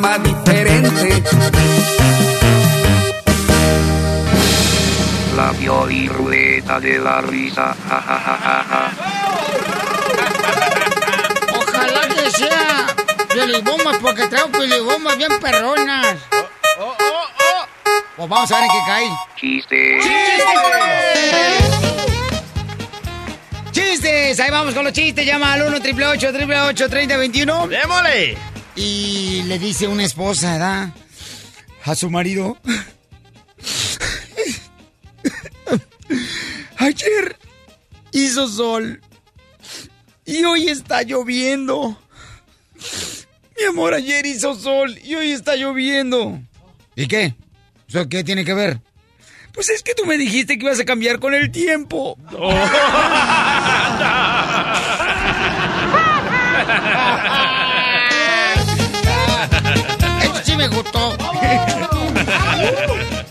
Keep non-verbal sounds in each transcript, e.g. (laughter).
programa diferente. La violín ruleta de la risa. Ja, ja, ja, ja, ja. Ojalá que sea pelibombas, porque traigo pelibombas bien perronas. Pues vamos a ver en qué cae. Chiste. ¡Chistes! Ahí vamos con los chistes. Llama al 1 888 3021 ¡Démosle! Y le dice una esposa, ¿verdad? A su marido. Ayer hizo sol. Y hoy está lloviendo. Mi amor, ayer hizo sol y hoy está lloviendo. ¿Y qué? ¿Eso qué tiene que ver? Pues es que tú me dijiste que ibas a cambiar con el tiempo. Esto (laughs)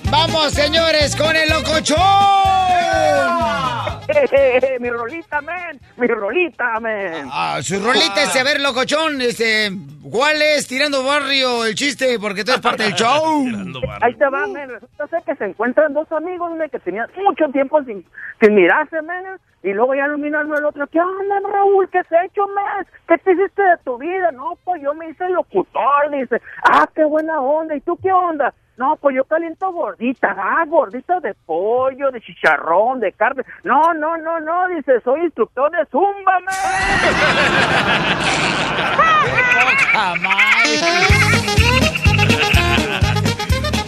Vamos, señores, con el locochón. (laughs) mi rolita, men. Mi rolita, men. Ah, su rolita es a ver, locochón. Este, ¿cuál es tirando barrio el chiste? Porque tú eres parte del show. (laughs) Ahí te va, men. Resulta ser que se encuentran dos amigos, men, que tenían mucho tiempo sin, sin mirarse, men. Y luego ya lo mira uno al otro. ¿Qué onda, Raúl? ¿Qué has hecho, men? ¿Qué te hiciste de tu vida? No, pues yo me hice locutor, dice. Ah, qué buena onda. ¿Y tú qué onda? No, pues yo caliento gorditas, ah, gorditas de pollo, de chicharrón, de carne. No, no, no, no, dice, soy instructor de zumba, man.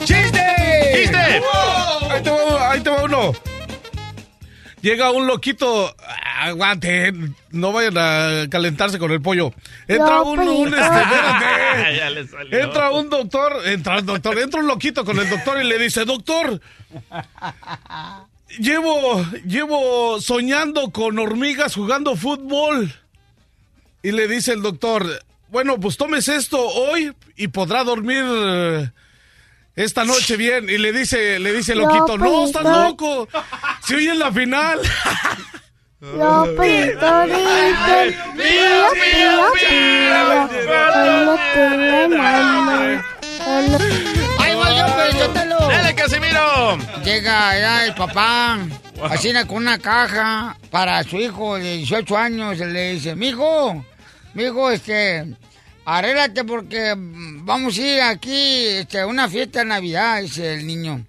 ¡Chiste! ¡Chiste! Ahí te va, ahí te va uno. Llega un loquito. Aguante, no vayan a calentarse con el pollo. Entra un, un este, (laughs) espérate. Ya le salió. Entra un doctor, entra el doctor, entra un loquito con el doctor y le dice, doctor, llevo, llevo soñando con hormigas jugando fútbol. Y le dice el doctor, bueno, pues tomes esto hoy y podrá dormir eh, esta noche bien. Y le dice, le dice el loquito, no, estás loco. Si hoy es la final. Lopito, dicen, pío, pío, pío. ¡Ahí va yo, Pelichotelo! ¡Dale, Casimiro! Llega ya el papá, así con una caja para su hijo de 18 años. y Le dice, mijo, mijo, este, arréglate porque vamos a ir aquí este, a una fiesta de Navidad, dice el niño.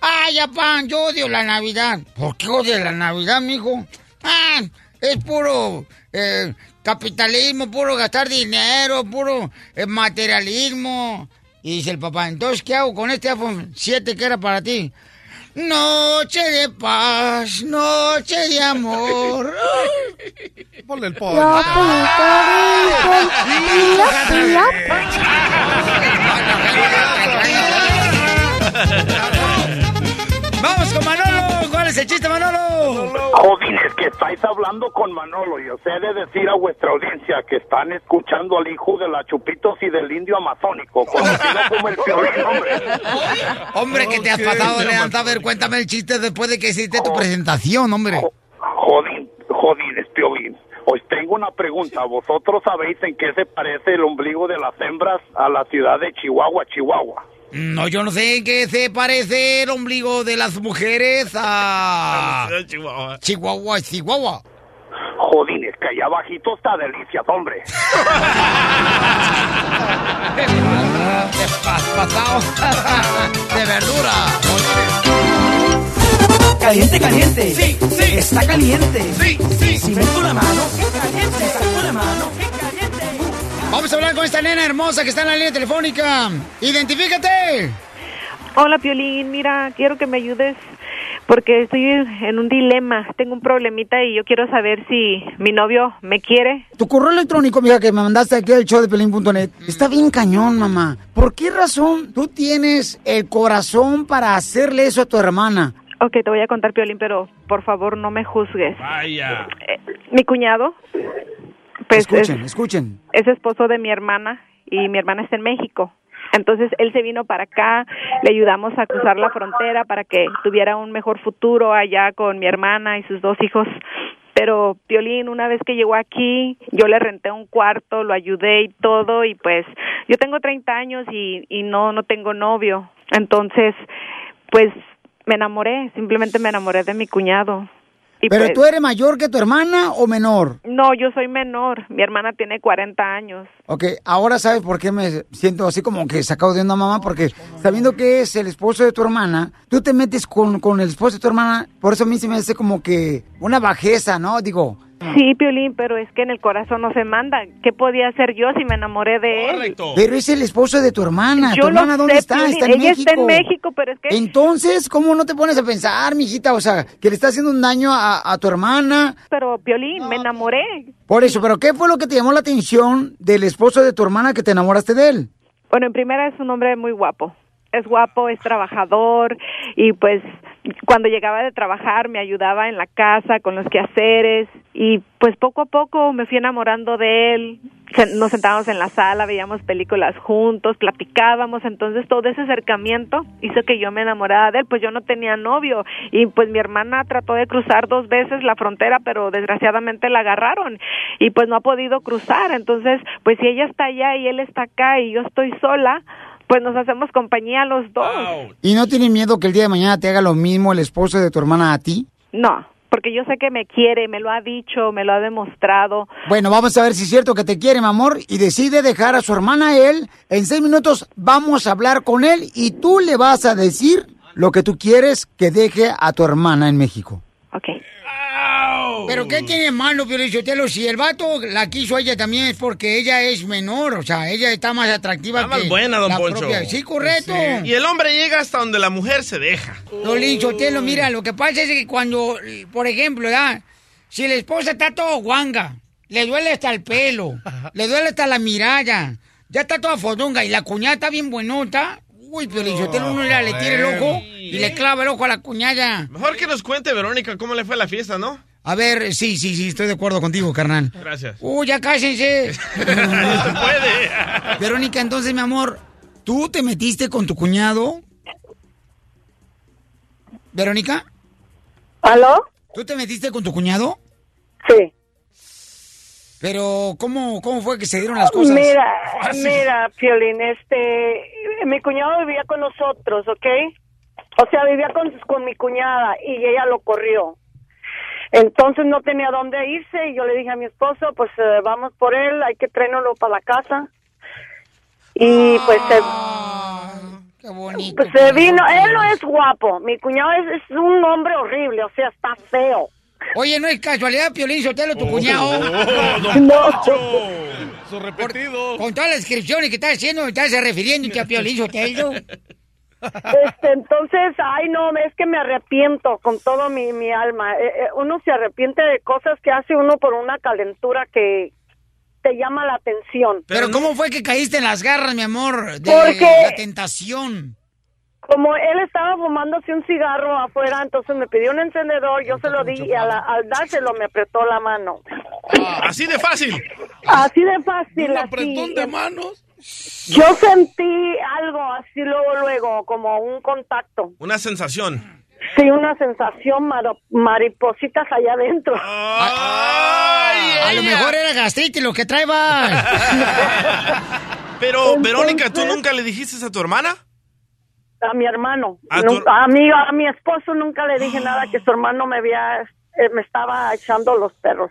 Ay, papá, yo odio la Navidad. ¿Por qué odio la Navidad, mijo? Ah, es puro eh, capitalismo, puro gastar dinero, puro eh, materialismo. Y dice el papá, entonces, ¿qué hago con este iPhone 7 que era para ti? Noche de paz, noche de amor. (laughs) Ponle el pollo. (laughs) Vamos con Manolo. ¿Cuál es el chiste, Manolo? Jodín, es que estáis hablando con Manolo. Yo sé de decir a vuestra audiencia que están escuchando al hijo de la Chupitos y del indio amazónico, conocido como el Piolín, hombre. Hombre, que te has pasado de levantar. A ver, cuéntame el chiste después de que hiciste tu presentación, hombre. Jodín, Jodín, es Piolín. Os tengo una pregunta. ¿Vosotros sabéis en qué se parece el ombligo de las hembras a la ciudad de Chihuahua, Chihuahua? No, yo no sé en qué se parece el ombligo de las mujeres a... (laughs) Chihuahua. Chihuahua, Chihuahua. Jodín, es que allá abajito está delicias, hombre. (laughs) De pas- pasado. (laughs) De verdura. Caliente, caliente. Sí, sí. Está caliente. Sí, sí. Si meto la mano, caliente. Saco la mano. Vamos a hablar con esta nena hermosa que está en la línea telefónica. ¡Identifícate! Hola, Piolín. Mira, quiero que me ayudes porque estoy en un dilema. Tengo un problemita y yo quiero saber si mi novio me quiere. Tu correo electrónico, mija, que me mandaste aquí al show de pelín.net, está bien cañón, mamá. ¿Por qué razón tú tienes el corazón para hacerle eso a tu hermana? Ok, te voy a contar, Piolín, pero por favor no me juzgues. Vaya. Eh, mi cuñado, pues escuchen, es, escuchen. es esposo de mi hermana y mi hermana está en México. Entonces él se vino para acá, le ayudamos a cruzar la frontera para que tuviera un mejor futuro allá con mi hermana y sus dos hijos. Pero Piolín, una vez que llegó aquí, yo le renté un cuarto, lo ayudé y todo, y pues yo tengo 30 años y, y no, no tengo novio. Entonces, pues me enamoré, simplemente me enamoré de mi cuñado. Y ¿Pero pues- tú eres mayor que tu hermana o menor? No, yo soy menor, mi hermana tiene 40 años. Ok, ahora sabes por qué me siento así como que sacado de una mamá, porque sabiendo que es el esposo de tu hermana, tú te metes con, con el esposo de tu hermana, por eso a mí se me hace como que una bajeza, ¿no? Digo, Sí, Piolín, pero es que en el corazón no se manda. ¿Qué podía hacer yo si me enamoré de él? pero es el esposo de tu hermana. Yo ¿Tu lo hermana dónde sé, está? Piolín, Está en ella México. está en México, pero es que... Entonces, ¿cómo no te pones a pensar, mijita? O sea, que le está haciendo un daño a, a tu hermana. Pero, Piolín, me enamoré. Por eso, ¿pero qué fue lo que te llamó la atención del esposo de tu hermana que te enamoraste de él? Bueno, en primera es un hombre muy guapo. Es guapo, es trabajador y pues cuando llegaba de trabajar me ayudaba en la casa con los quehaceres y pues poco a poco me fui enamorando de él. Nos sentábamos en la sala, veíamos películas juntos, platicábamos, entonces todo ese acercamiento hizo que yo me enamorara de él, pues yo no tenía novio y pues mi hermana trató de cruzar dos veces la frontera, pero desgraciadamente la agarraron y pues no ha podido cruzar, entonces pues si ella está allá y él está acá y yo estoy sola, pues nos hacemos compañía los dos. ¿Y no tienes miedo que el día de mañana te haga lo mismo el esposo de tu hermana a ti? No, porque yo sé que me quiere, me lo ha dicho, me lo ha demostrado. Bueno, vamos a ver si es cierto que te quiere, mi amor, y decide dejar a su hermana a él. En seis minutos vamos a hablar con él y tú le vas a decir lo que tú quieres que deje a tu hermana en México. ¿Pero qué tiene malo, Piolichotelo? Si el vato la quiso a ella también es porque ella es menor, o sea, ella está más atractiva Está que más buena, don la Poncho. propia- Sí, correcto. Y el hombre llega hasta donde la mujer se deja. Piolín Sotelo, mira, lo que pasa es que cuando, por ejemplo, ¿verdad? si la esposa está todo guanga, le duele hasta el pelo, le duele hasta la mirada, ya está toda fodonga y la cuñada está bien buenota, uy, Piolín Sotelo, uno le, le tira el ojo y le clava el ojo a la cuñada. Mejor que nos cuente, Verónica, cómo le fue la fiesta, ¿no? A ver, sí, sí, sí, estoy de acuerdo contigo, carnal. Gracias. Uy, ya cásense. No (laughs) se puede. Verónica, entonces, mi amor, ¿tú te metiste con tu cuñado? ¿Verónica? ¿Aló? ¿Tú te metiste con tu cuñado? Sí. Pero, ¿cómo, cómo fue que se dieron las cosas? Mira, (laughs) mira, Piolín, este, mi cuñado vivía con nosotros, ¿ok? O sea, vivía con, con mi cuñada y ella lo corrió. Entonces no tenía dónde irse y yo le dije a mi esposo, pues eh, vamos por él, hay que traernoslo para la casa. Y pues se, Qué bonito. pues se vino, él no es guapo, mi cuñado es, es un hombre horrible, o sea, está feo. Oye, no es casualidad, Piolín Sotelo, tu cuñado. Oh, (laughs) don No. Su repetido. Con todas las descripciones que estás haciendo, estás refiriéndote a Piolín Sotelo. Este, entonces, ay no, es que me arrepiento con todo mi, mi alma. Eh, eh, uno se arrepiente de cosas que hace uno por una calentura que te llama la atención. Pero, ¿cómo fue que caíste en las garras, mi amor, de Porque- la tentación? Como él estaba fumándose un cigarro afuera, entonces me pidió un encendedor, yo se lo di y a la- al dárselo me apretó la mano. Así de fácil. Así de fácil. ¿Un así. apretón de manos? Yo sentí algo así luego, luego, como un contacto. Una sensación. Sí, una sensación maro- maripositas allá adentro. (laughs) A lo mejor era gastritis lo que traebas. (laughs) Pero, Entonces- Verónica, ¿tú nunca le dijiste a tu hermana? A mi hermano. ¿A tu- a, mi, a mi esposo nunca le dije nada que su hermano me había, eh, me estaba echando los perros.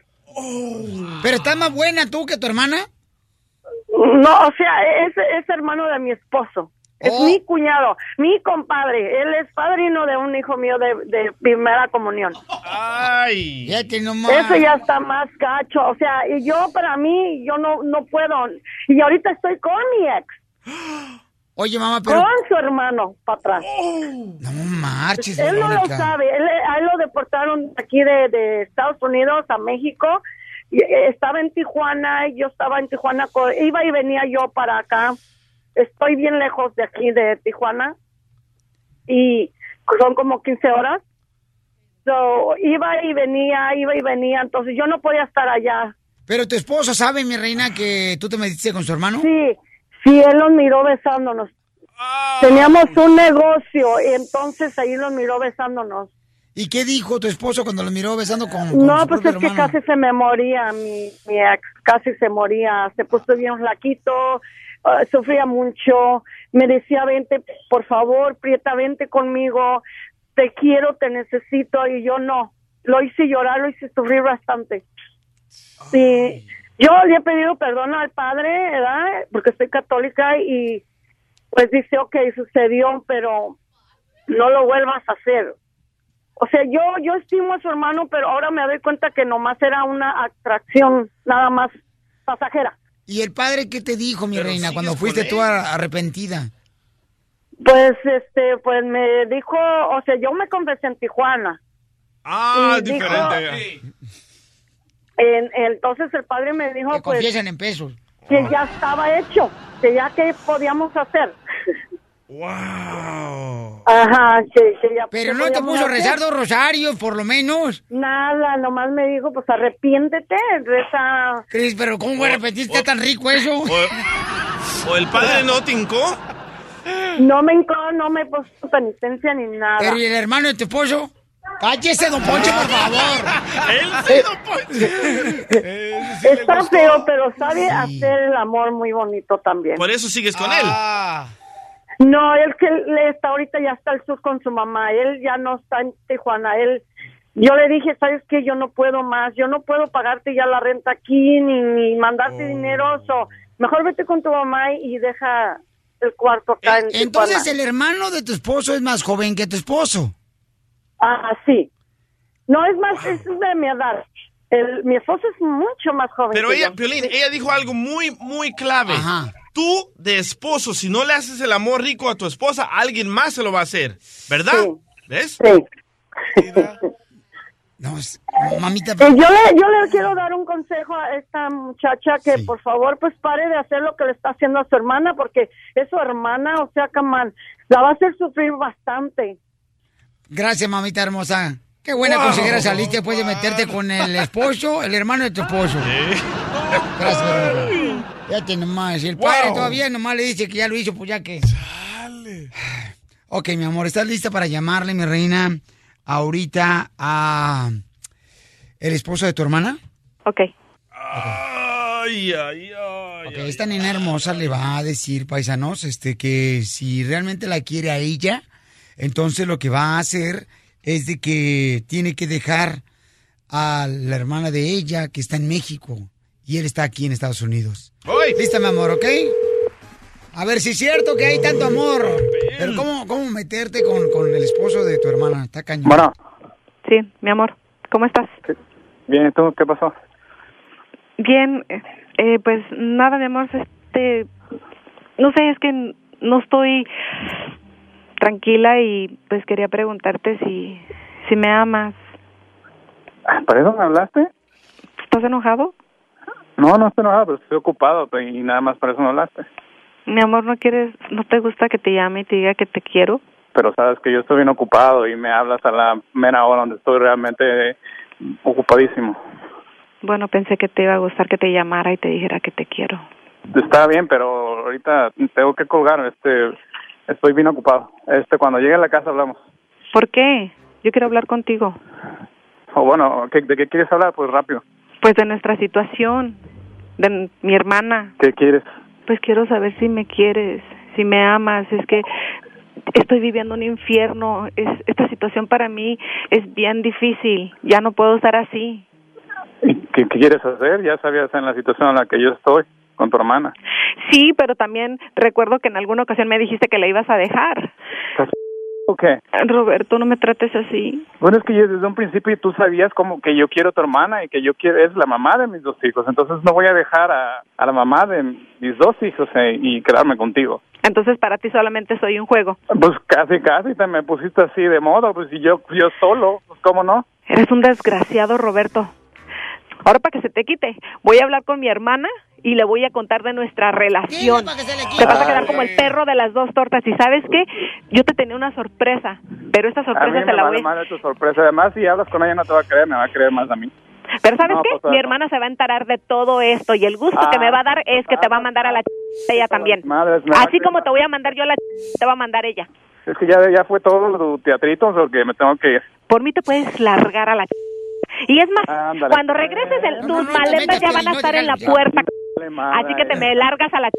Pero estás más buena tú que tu hermana. No, o sea, es, es hermano de mi esposo. Es Oh. mi cuñado, mi compadre. Él es padrino de un hijo mío de, de primera comunión. Ay. Nomás. Eso ya está más gacho. O sea, y yo para mí, yo no, no puedo. Y ahorita estoy con mi ex, (gasps) Oye, mamá, pero... con su hermano, para atrás. No marches, Él no lo sabe. Él, a él lo deportaron aquí de, de Estados Unidos a México. Eh, estaba en Tijuana y yo estaba en Tijuana. Iba y venía yo para acá. Estoy bien lejos de aquí, de Tijuana. Y son como 15 horas. So, iba y venía, iba y venía. Entonces yo no podía estar allá. Pero tu esposo sabe, mi reina, que tú te metiste con su hermano. Sí, sí, él los miró besándonos. Teníamos un negocio y entonces ahí los miró besándonos. ¿Y qué dijo tu esposo cuando lo miró besando con, con No, su pues es que casi se me moría mi, mi ex, casi se moría, se puso bien flaquito, ah, sufría mucho, me decía, vente, por favor, Prieta, vente conmigo, te quiero, te necesito, y yo no, lo hice llorar, lo hice sufrir bastante. Sí, yo le he pedido perdón al padre, ¿verdad? Porque soy católica y pues dice, ok, sucedió, pero no lo vuelvas a hacer. O sea, yo yo estimo a su hermano, pero ahora me doy cuenta que nomás era una atracción, nada más pasajera. ¿Y el padre qué te dijo, mi Pero reina, cuando fuiste tú a- arrepentida? Pues, este, pues me dijo, o sea, yo me confesé en Tijuana. Ah, dijo- diferente. En- entonces el padre me dijo, Que pues, en pesos. que ya estaba hecho, que ya que podíamos hacer. (laughs) Wow. Ajá, que, que ya Pero no te podíamos puso a rezar dos rosarios, por lo menos. Nada, nomás me dijo, pues arrepiéntete, reza. Cris, pero ¿cómo voy a repetir? ¿Está tan rico eso? ¿O el padre no te hincó? No me hincó, no me puso penitencia ni nada. Pero ¿y el hermano de tu esposo? Cállese, don Poncho, por favor. (laughs) Él sí, don Poncho. Está feo, pero sabe hacer el amor muy bonito también. Por eso sigues con Ah. No, él que le está ahorita ya está al sur con su mamá. Él ya no está en Tijuana. Él, yo le dije, sabes qué, yo no puedo más. Yo no puedo pagarte ya la renta aquí ni, ni mandarte Oh. dinero. So, mejor vete con tu mamá y deja el cuarto acá en Entonces, Tijuana. el hermano de tu esposo es más joven que tu esposo. Ah, sí. No es más, es de mi edad. El, mi esposo es mucho más joven. Pero que ella, yo. Piolín, ella dijo algo muy, muy clave. Tú, de esposo, si no le haces el amor rico a tu esposa, alguien más se lo va a hacer. ¿Verdad? ¿Ves? (laughs) No, es- mamita. Eh, yo, le, yo le quiero dar un consejo a esta muchacha que por favor pues pare de hacer lo que le está haciendo a su hermana porque es su hermana, o sea, Camán, la va a hacer sufrir bastante. Gracias, mamita hermosa. Qué buena Wow. consejera saliste después de meterte con el esposo, el hermano de tu esposo. Gracias, Verónica. Fíjate nomás. Y el padre Wow. todavía nomás le dice que ya lo hizo, pues ya que. Ok, mi amor, ¿estás lista para llamarle, mi reina, ahorita a el esposo de tu hermana? Ok. Ay, ay, ay. Ok, esta nena hermosa le va a decir, paisanos, este, que si realmente la quiere a ella, entonces lo que va a hacer es de que tiene que dejar a la hermana de ella que está en México y él está aquí en Estados Unidos. ¿Lista, mi amor, ok? A ver si es cierto que hay tanto amor. Pero ¿cómo, cómo meterte con, con el esposo de tu hermana? Está cañón. Bueno. Sí, mi amor, ¿cómo estás? Bien, ¿y tú qué pasó? Bien, eh, eh, pues nada, mi amor, este, no sé, es que no estoy tranquila y pues quería preguntarte si, si me amas. ¿Para eso me hablaste? ¿Estás enojado? No, no estoy enojado, pero estoy ocupado y nada más para eso me hablaste. Mi amor, ¿no quieres, no te gusta que te llame y te diga que te quiero? Pero sabes que yo estoy bien ocupado y me hablas a la mera hora donde estoy realmente ocupadísimo. Bueno, pensé que te iba a gustar que te llamara y te dijera que te quiero. Está bien, pero ahorita tengo que colgar, este, estoy bien ocupado. Este, cuando llegue a la casa hablamos. ¿Por qué? Yo quiero hablar contigo. O bueno, ¿qué- ¿de qué quieres hablar? Pues rápido. Pues de nuestra situación, de mi hermana. ¿Qué quieres? Pues quiero saber si me quieres, si me amas. Es que estoy viviendo un infierno. Es, esta situación para mí es bien difícil. Ya no puedo estar así. ¿Y ¿Qué, qué quieres hacer? Ya sabías en la situación en la que yo estoy con tu hermana. Sí, pero también recuerdo que en alguna ocasión me dijiste que la ibas a dejar. ¿O qué? Roberto, no me trates así. Bueno, es que yo desde un principio tú sabías como que yo quiero a tu hermana y que yo quiero, es la mamá de mis dos hijos, entonces no voy a dejar a, a la mamá de mis dos hijos eh, y quedarme contigo. Entonces para ti solamente soy un juego. Pues casi, casi te me pusiste así de modo, pues y yo, yo solo, pues cómo no. Eres un desgraciado, Roberto. Ahora para que se te quite, voy a hablar con mi hermana y le voy a contar de nuestra relación. Te vas a quedar como el perro de las dos tortas. Y sabes qué, yo te tenía una sorpresa, pero esta A sorpresa te la voy. madre tu sorpresa, además si hablas con ella no te va a creer, me va a creer más a mí. Pero sabes No, qué, pues, mi hermana se va a enterar de todo esto y el gusto que Ah, me va a dar es que te va a mandar a la ch- ella también. Madres, a Así como te voy a mandar yo a la ch- te va a mandar ella. Es que ya, ya fue todo tu teatrito, porque me tengo que ir. Por mí te puedes largar a la ch- Y es más, Ándale. cuando regreses el- tus maletas ya van a estar en la puerta. Así que te me largas a la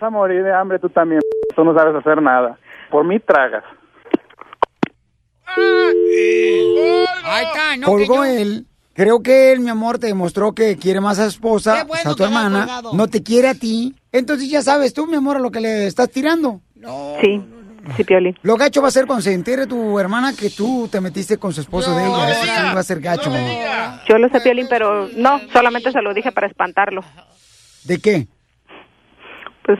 Vas a morir de hambre tú también, tú no sabes hacer nada. Por mí tragas. Ahí está, ¿no? Colgó Que yo- él. Creo que él, mi amor, te demostró que quiere más a su esposa, bueno o sea, a tu hermana. No te quiere a ti. Entonces ya sabes tú, mi amor, a lo que le estás tirando. Sí, sí, Piolín. Lo gacho va a ser cuando se entere tu hermana que tú te metiste con su esposo de ella. Eso sí va a ser gacho, mamá. Yo lo sé, Piolín, pero no, solamente se lo dije para espantarlo. ¿De qué? Pues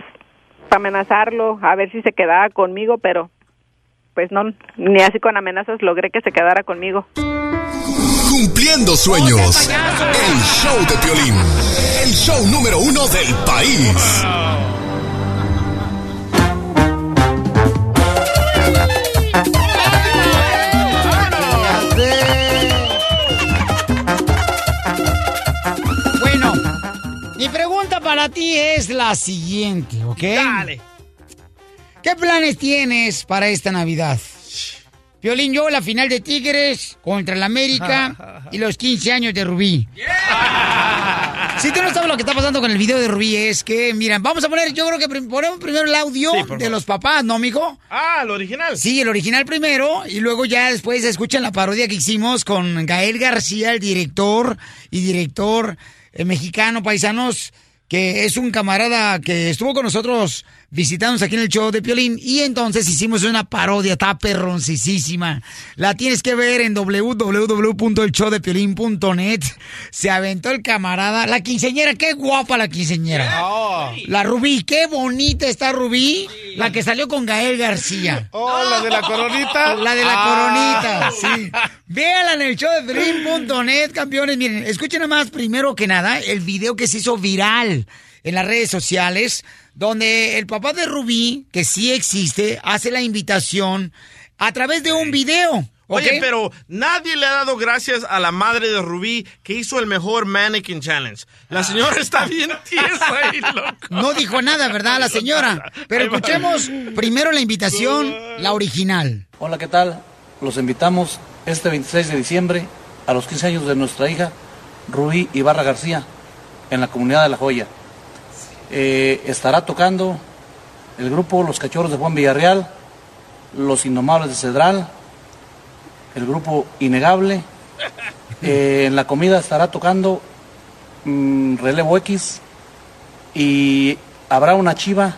para amenazarlo, a ver si se quedaba conmigo, pero pues no, ni así con amenazas logré que se quedara conmigo. Cumpliendo sueños. El show de Piolín. El show número uno del país. Para ti es la siguiente, ¿ok? Dale. ¿Qué planes tienes para esta Navidad? Violín, yo la final de Tigres contra el América (laughs) y los 15 años de Rubí. Si tú no sabes lo que está pasando con el video de Rubí, es que, mira, vamos a poner, yo creo que ponemos primero el audio Sí, de los papás, ¿no, mijo? Ah, el original. Sí, el original primero y luego ya después escuchan la parodia que hicimos con Gael García, el director y director eh, mexicano, paisanos, que es un camarada que estuvo con nosotros visitándonos aquí en el show de Piolín y entonces hicimos una parodia, está perroncisísima. La tienes que ver en www.elshowdepiolín.net. Se aventó el camarada, la quinceñera, qué guapa la quinceñera. La Rubí, qué bonita está Rubí, la que salió con Gael García. Oh, la de la coronita. La de la Ah. coronita, sí. Véala en el show de Piolín.net, campeones. Miren, escuchen nada más primero que nada el video que se hizo viral en las redes sociales, donde el papá de Rubí, que sí existe, hace la invitación a través de un video. Oye, pero nadie le ha dado gracias a la madre de Rubí que hizo el mejor Mannequin Challenge. La señora está bien (laughs) tiesa y loco. No dijo nada, ¿verdad, la señora? Pero escuchemos primero la invitación, la original. Hola, ¿qué tal? Los invitamos este 26 de diciembre a los 15 años de nuestra hija Rubí Ibarra García en la comunidad de La Joya. Eh, estará tocando el grupo Los Cachorros de Juan Villarreal, Los Innomables de Cedral, el grupo Innegable. (laughs) Eh, en la comida estará tocando mm, Relevo X y habrá una chiva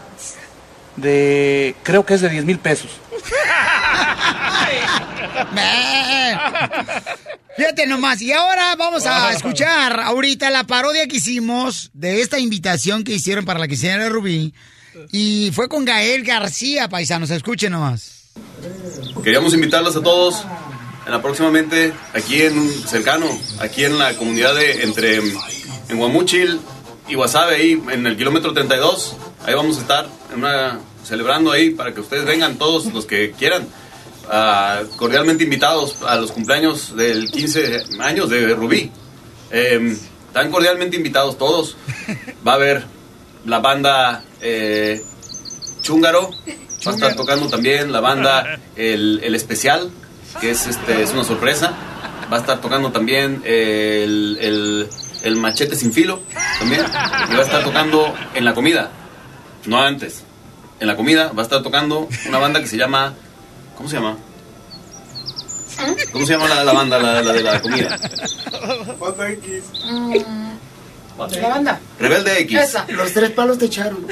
de, creo que es de 10 mil pesos. (laughs) (laughs) Man. Fíjate nomás. Y ahora vamos a escuchar ahorita la parodia que hicimos de esta invitación que hicieron para la quinceañera de Rubí. Y fue con Gael García, paisanos. Escuchen nomás. Queríamos invitarlos a todos en la próximamente aquí en un cercano, aquí en la comunidad de entre en Guamuchil y Guasave, ahí en el kilómetro 32. Ahí vamos a estar en una, celebrando ahí para que ustedes vengan todos los que quieran. Ah, cordialmente invitados a los cumpleaños del 15 años de Rubí. Eh, están cordialmente invitados todos. Va a haber la banda eh, Chúngaro. Va a estar tocando también la banda El, El Especial, que es, este, es una sorpresa. Va a estar tocando también el, el, el Machete Sin Filo, también. Y va a estar tocando en la comida, no antes. En la comida va a estar tocando una banda que se llama... ¿Cómo se llama? ¿Cómo se llama la, la banda, la, la de la comida? La banda. Rebelde X. Los tres palos te echaron.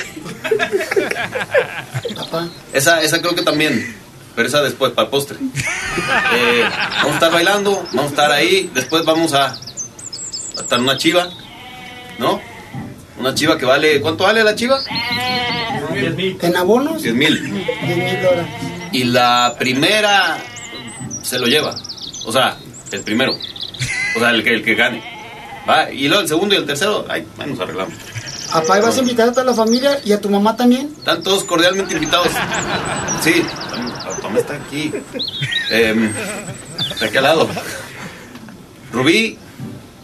Esa, esa creo que también. Pero esa después, para el postre. Eh, vamos a estar bailando, vamos a estar ahí. Después vamos a, a estar una chiva, ¿no? Una chiva que vale. ¿Cuánto vale la chiva? ¿En abonos? 10 mil. 10 mil dólares. Y la primera se lo lleva. O sea, el primero. O sea, el que, el que gane. Va, y luego el segundo y el tercero, ay, ahí nos arreglamos. Papá, ¿y vas a invitar a toda la familia y a tu mamá también? Están todos cordialmente invitados. Sí, Tomás está aquí. Eh, de aquel lado. Rubí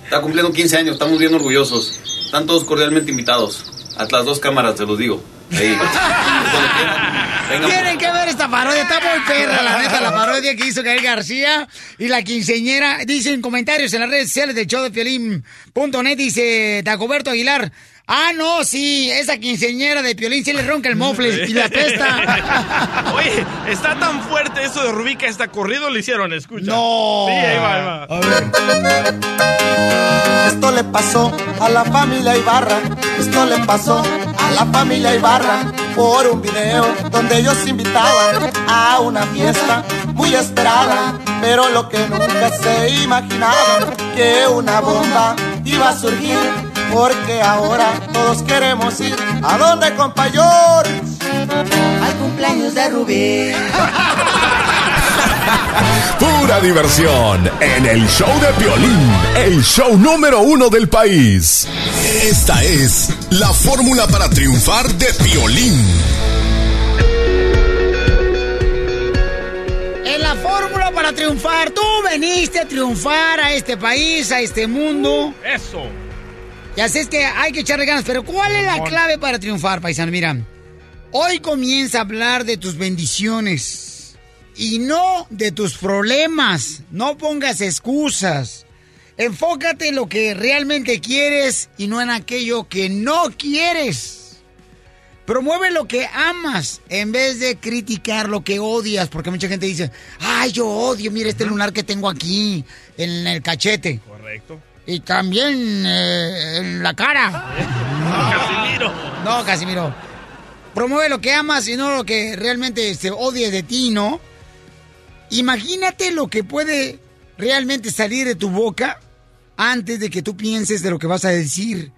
está cumpliendo 15 años, estamos bien orgullosos. Están todos cordialmente invitados. A las dos cámaras, se los digo. Ahí. (laughs) Vengan. Tienen que ver esta parodia, está muy perra, la neta, la parodia que hizo Gael García y la quinceñera. Dicen comentarios en las redes sociales del show de Piolín.net, dice Dagoberto Aguilar. Ah, no, sí, esa quinceñera de Piolín sí le ronca el mofle (laughs) y la pesta. (laughs) Oye, está tan fuerte eso de Rubí que hasta corrido le hicieron, escucha. No. Sí, ahí va, ahí va. Esto le pasó a la familia Ibarra. Esto le pasó a la familia Ibarra por un video donde ellos invitaban a una fiesta muy esperada. Pero lo que nunca se imaginaban que una bomba iba a surgir. Porque ahora todos queremos ir a donde compa George? Al cumpleaños de Rubí. (laughs) Pura diversión en el show de Piolín, el show número uno del país. Esta es la fórmula para triunfar de Piolín. En la fórmula para triunfar, tú veniste a triunfar a este país, a este mundo. Eso. Y así es que hay que echarle ganas. Pero ¿cuál es la clave para triunfar, paisano? Mira, hoy comienza a hablar de tus bendiciones y no de tus problemas. No pongas excusas. Enfócate en lo que realmente quieres y no en aquello que no quieres. Promueve lo que amas en vez de criticar lo que odias, porque mucha gente dice, ay, yo odio, mira este lunar que tengo aquí en el cachete. Correcto. Y también eh, en la cara. Casimiro. No, Casimiro. Promueve lo que amas y no lo que realmente se odie de ti, ¿no? Imagínate lo que puede realmente salir de tu boca antes de que tú pienses de lo que vas a decir.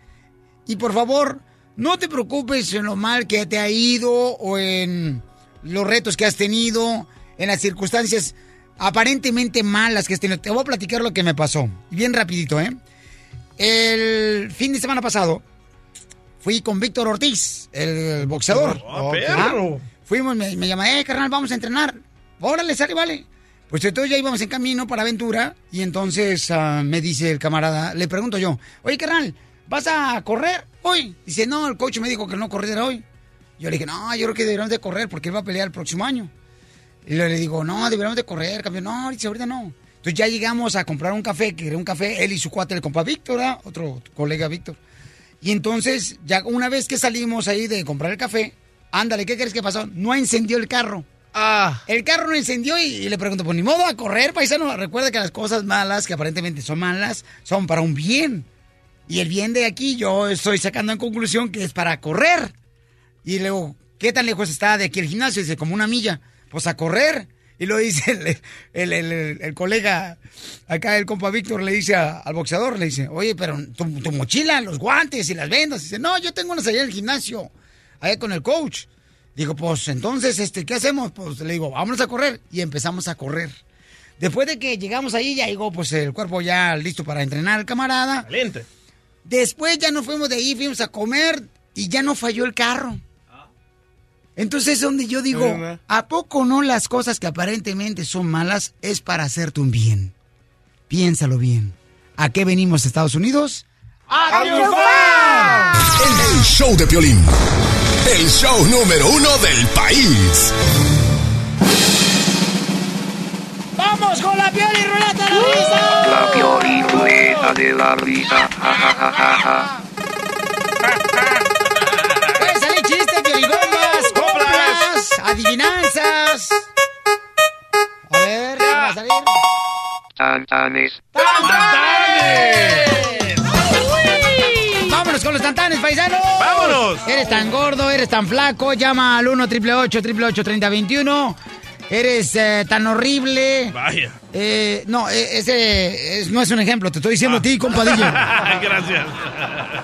Y por favor, no te preocupes en lo mal que te ha ido o en los retos que has tenido, en las circunstancias aparentemente malas que tenido. Te voy a platicar lo que me pasó. Bien rapidito, ¿eh? El fin de semana pasado fui con Víctor Ortiz, el boxeador. Ah, perro. Fuimos, me, me llama, eh, carnal, vamos a entrenar. Órale, sale, vale. Pues entonces ya íbamos en camino para Aventura y entonces ah, me dice el camarada, le pregunto yo, oye, carnal, ¿vas a correr hoy? Dice, no, el coach me dijo que no corriera hoy. Yo le dije, no, yo creo que deberíamos de correr porque él va a pelear el próximo año. Y le digo, no, deberíamos de correr, campeón. No, ahorita no. Entonces ya llegamos a comprar un café, que era un café, él y su cuate, el compa Víctor, ¿verdad? otro colega Víctor. Y entonces, ya una vez que salimos ahí de comprar el café, ándale, ¿qué crees que pasó? No encendió el carro. Ah. El carro no encendió y, y le pregunto, pues ni modo a correr, paisano. Recuerda que las cosas malas, que aparentemente son malas, son para un bien. Y el bien de aquí yo estoy sacando en conclusión que es para correr. Y luego, ¿qué tan lejos está de aquí el gimnasio? Dice, como una milla. Pues a correr. Y lo dice el, el, el- colega, acá el compa Víctor, le dice a- al boxeador, le dice, oye, pero tu, tu mochila, los guantes y las vendas. Dice, no, yo tengo unas allá en el gimnasio, allá con el coach. Digo, pues entonces, este, ¿qué hacemos? Pues le digo, vámonos a correr. Y empezamos a correr. Después de que llegamos ahí, ya llegó pues el cuerpo ya listo para entrenar al camarada. Caliente. Después ya nos fuimos de ahí, fuimos a comer y ya no falló el carro. Entonces es donde yo digo. ¿a poco no las cosas que aparentemente son malas es para hacerte un bien? Piénsalo bien. ¿A qué venimos Estados Unidos? ¡A triunfar! El show de Piolín, el show número uno del país. ¡Vamos con la piel y ruleta de la risa! La piolita de la risa. Ja, ja, ja, adivinanzas. A ver, ¿qué va a salir? Tantanes. Vámonos con los tantanes, paisanos. ¡Vámonos! Eres tan gordo, eres tan flaco. Llama al 1 888 3021 Eres eh, tan horrible. Vaya. Eh, no, eh, ese es- no es un ejemplo. Te estoy diciendo a ti, compadillo. (laughs) Gracias.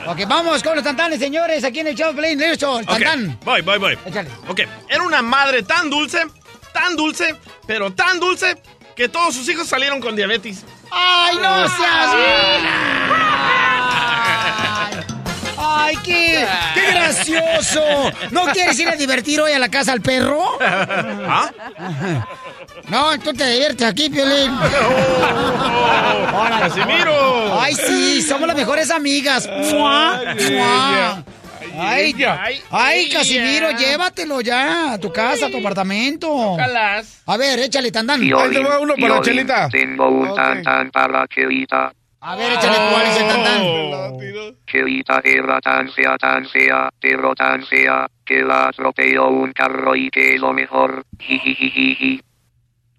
ok, vamos con los tantanes, señores. Aquí en el show Play. Listo, el Ok, tantán. Voy, voy, voy. Ok, era una madre tan dulce, tan dulce, pero tan dulce, que todos sus hijos salieron con diabetes. ¡Ay, no seas! ¡Ay, qué, qué gracioso! ¿No quieres ir a divertir hoy a la casa al perro? ¿Ah? No, tú te diviertes aquí, Piolín. Órale. ¡Casimiro! Ay, sí, somos las mejores amigas. ¡Mua! ¡Mua! Ay, ay, ay, Casimiro, llévatelo ya a tu casa, a tu apartamento. A ver, échale, tandán. Piolín, Piolín, Tengo un tantán para Chelita. A ver, échale cuál es el tantán. Chelita era tan fea, tan fea, pero tan fea, que la atropelló un carro y que es lo mejor.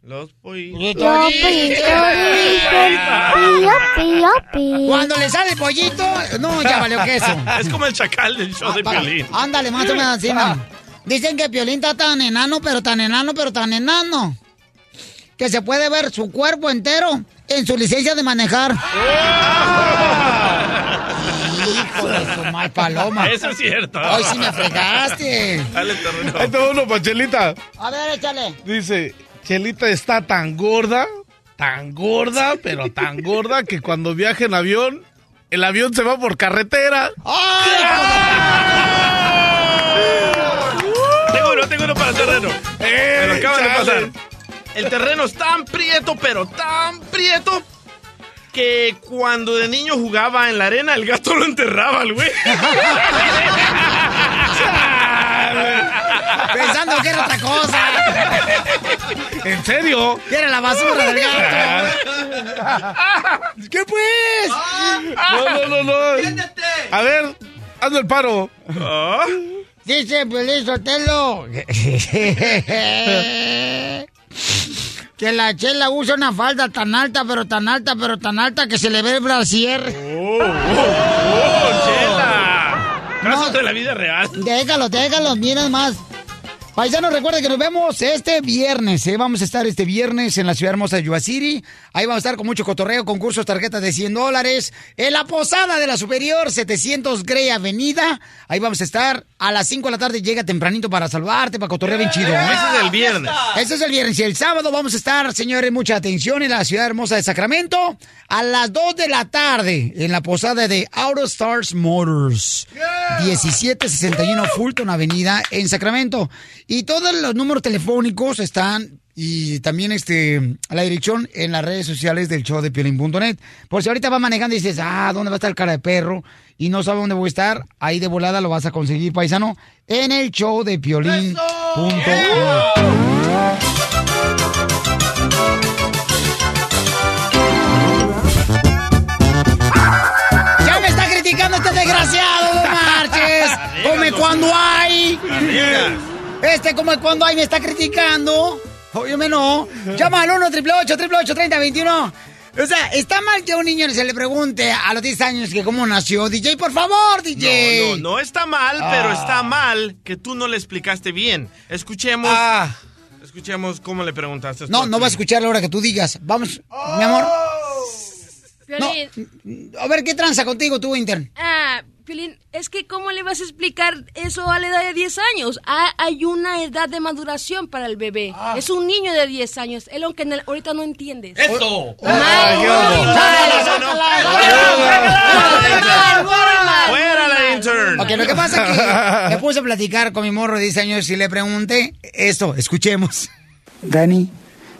Los yopi. (laughs) Cuando le sale el pollito, no, ya valió queso. (laughs) Es como el chacal del show de Piolín. Ándale, más o menos así, man. Dicen que Piolín está tan enano, pero tan enano, pero tan enano. Que se puede ver su cuerpo entero en su licencia de manejar. Hijo de su mal paloma. Eso es cierto. Hoy sí me fregaste. Dale terreno. Ahí va uno para Chelita. A ver, échale. Dice, Chelita está tan gorda, tan gorda, pero tan gorda que cuando viaja en avión, el avión se va por carretera. Tengo uno, tengo uno para el terreno. Me lo acaban de chale. pasar. El terreno es tan prieto, pero tan prieto, que cuando de niño jugaba en la arena, el gato lo enterraba al güey. (laughs) Pensando que era otra cosa. ¿En serio? Que era la basura del gato. (laughs) ¿Qué pues? No, no, no, no. A ver, hazme el paro. Dice Piolín Sotelo (laughs) que la chela usa una falda tan alta, pero tan alta, pero tan alta que se le ve el brasier. ¡Oh, Chela! Casos de la vida real. Déjalo, déjalo, miren más. Paisanos, recuerden que nos vemos este viernes. ¿eh? Vamos a estar este viernes en la ciudad hermosa de Yuba City. Ahí vamos a estar con mucho cotorreo, concursos, tarjetas de 100 dólares. En la posada de la Superior, 700 Grey Avenida. Ahí vamos a estar. A las 5 de la tarde llega tempranito para salvarte, para cotorrear bien chido. ¿eh? Ese es el viernes. Ese es el viernes. Y el sábado vamos a estar, señores, mucha atención en la ciudad hermosa de Sacramento. A las 2 de la tarde en la posada de Auto Stars Motors. 1761 Fulton Avenida en Sacramento. Y todos los números telefónicos están y también este a la dirección en las redes sociales del show de Piolín.net. Por si ahorita vas manejando y dices, ah, ¿dónde va a estar el cara de perro? Y no sabe dónde voy a estar, ahí de volada lo vas a conseguir, paisano, en el show de Piolín.net. ¡Ya me está criticando este desgraciado, no marches! (laughs) ¡Come cuando hay! Este come cuando hay me está criticando. Óyeme no. Llama al 1 888 3021 O sea, está mal que a un niño se le pregunte a los 10 años que cómo nació. DJ, por favor, DJ. No, no, no está mal, pero Ah. está mal que tú no le explicaste bien. Escuchemos. Ah. Escuchemos cómo le preguntaste. No, no va a escuchar la hora que tú digas. Vamos, mi amor. Piolín, A ver, ¿qué tranza contigo tú, Intern? ah, Piolín, es que ¿cómo le vas a explicar eso a la edad de 10 años? Ah, hay una edad de maduración para el bebé. Es un niño de 10 años, es lo que en el- ahorita no entiendes. ¡Eso! ¡Fuera la intern! Ok, lo que pasa es que me puse a platicar con mi morro de 10 años y le pregunté esto. Escuchemos. Dani,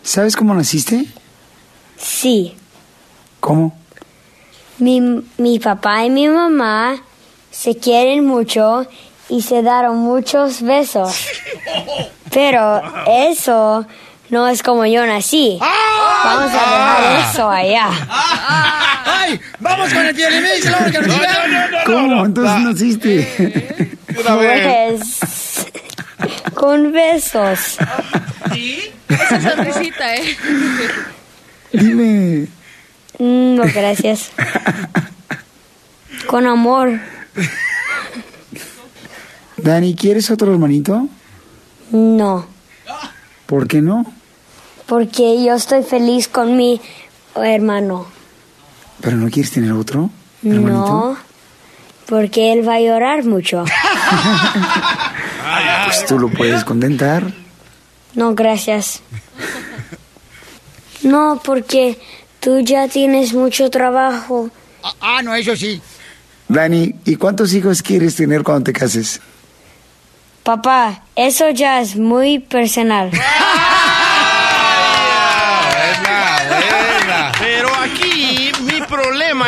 ¿sabes cómo naciste? Sí, ¿Cómo? mi, mi papá y mi mamá se quieren mucho y se dieron muchos besos. Pero eso no es como yo nací. Vamos a dejar eso allá. ¡Ay! ¡Vamos con el! ¡Díselo, que nos diga! ¿Cómo? Entonces naciste. Pues con besos. Esa sonrisita, ¿eh? Dime, Mm, No, gracias. Con amor. (laughs) Dani, ¿quieres otro hermanito? No, ¿Por qué no? porque yo estoy feliz con mi hermano. ¿Pero no quieres tener otro hermanito? No, porque él va a llorar mucho. (laughs) Pues tú lo puedes contentar. No, gracias. No, porque tú ya tienes mucho trabajo. Ah, no, eso sí. Dani, ¿y cuántos hijos quieres tener cuando te cases? Papá, eso ya es muy personal. (laughs)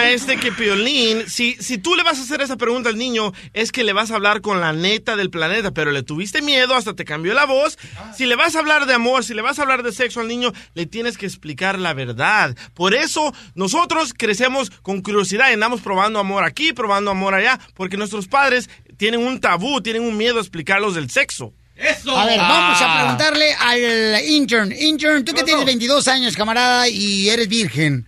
problema es de que Piolín, si, si tú le vas a hacer esa pregunta al niño, es que le vas a hablar con la neta del planeta, pero le tuviste miedo, hasta te cambió la voz. Si le vas a hablar de amor, si le vas a hablar de sexo al niño, le tienes que explicar la verdad. Por eso nosotros crecemos con curiosidad y andamos probando amor aquí, probando amor allá, porque nuestros padres tienen un tabú, tienen un miedo a explicarlos del sexo. A ver, vamos a Ah. preguntarle al intern. Intern, tú que tienes 22 años, camarada, y eres virgen.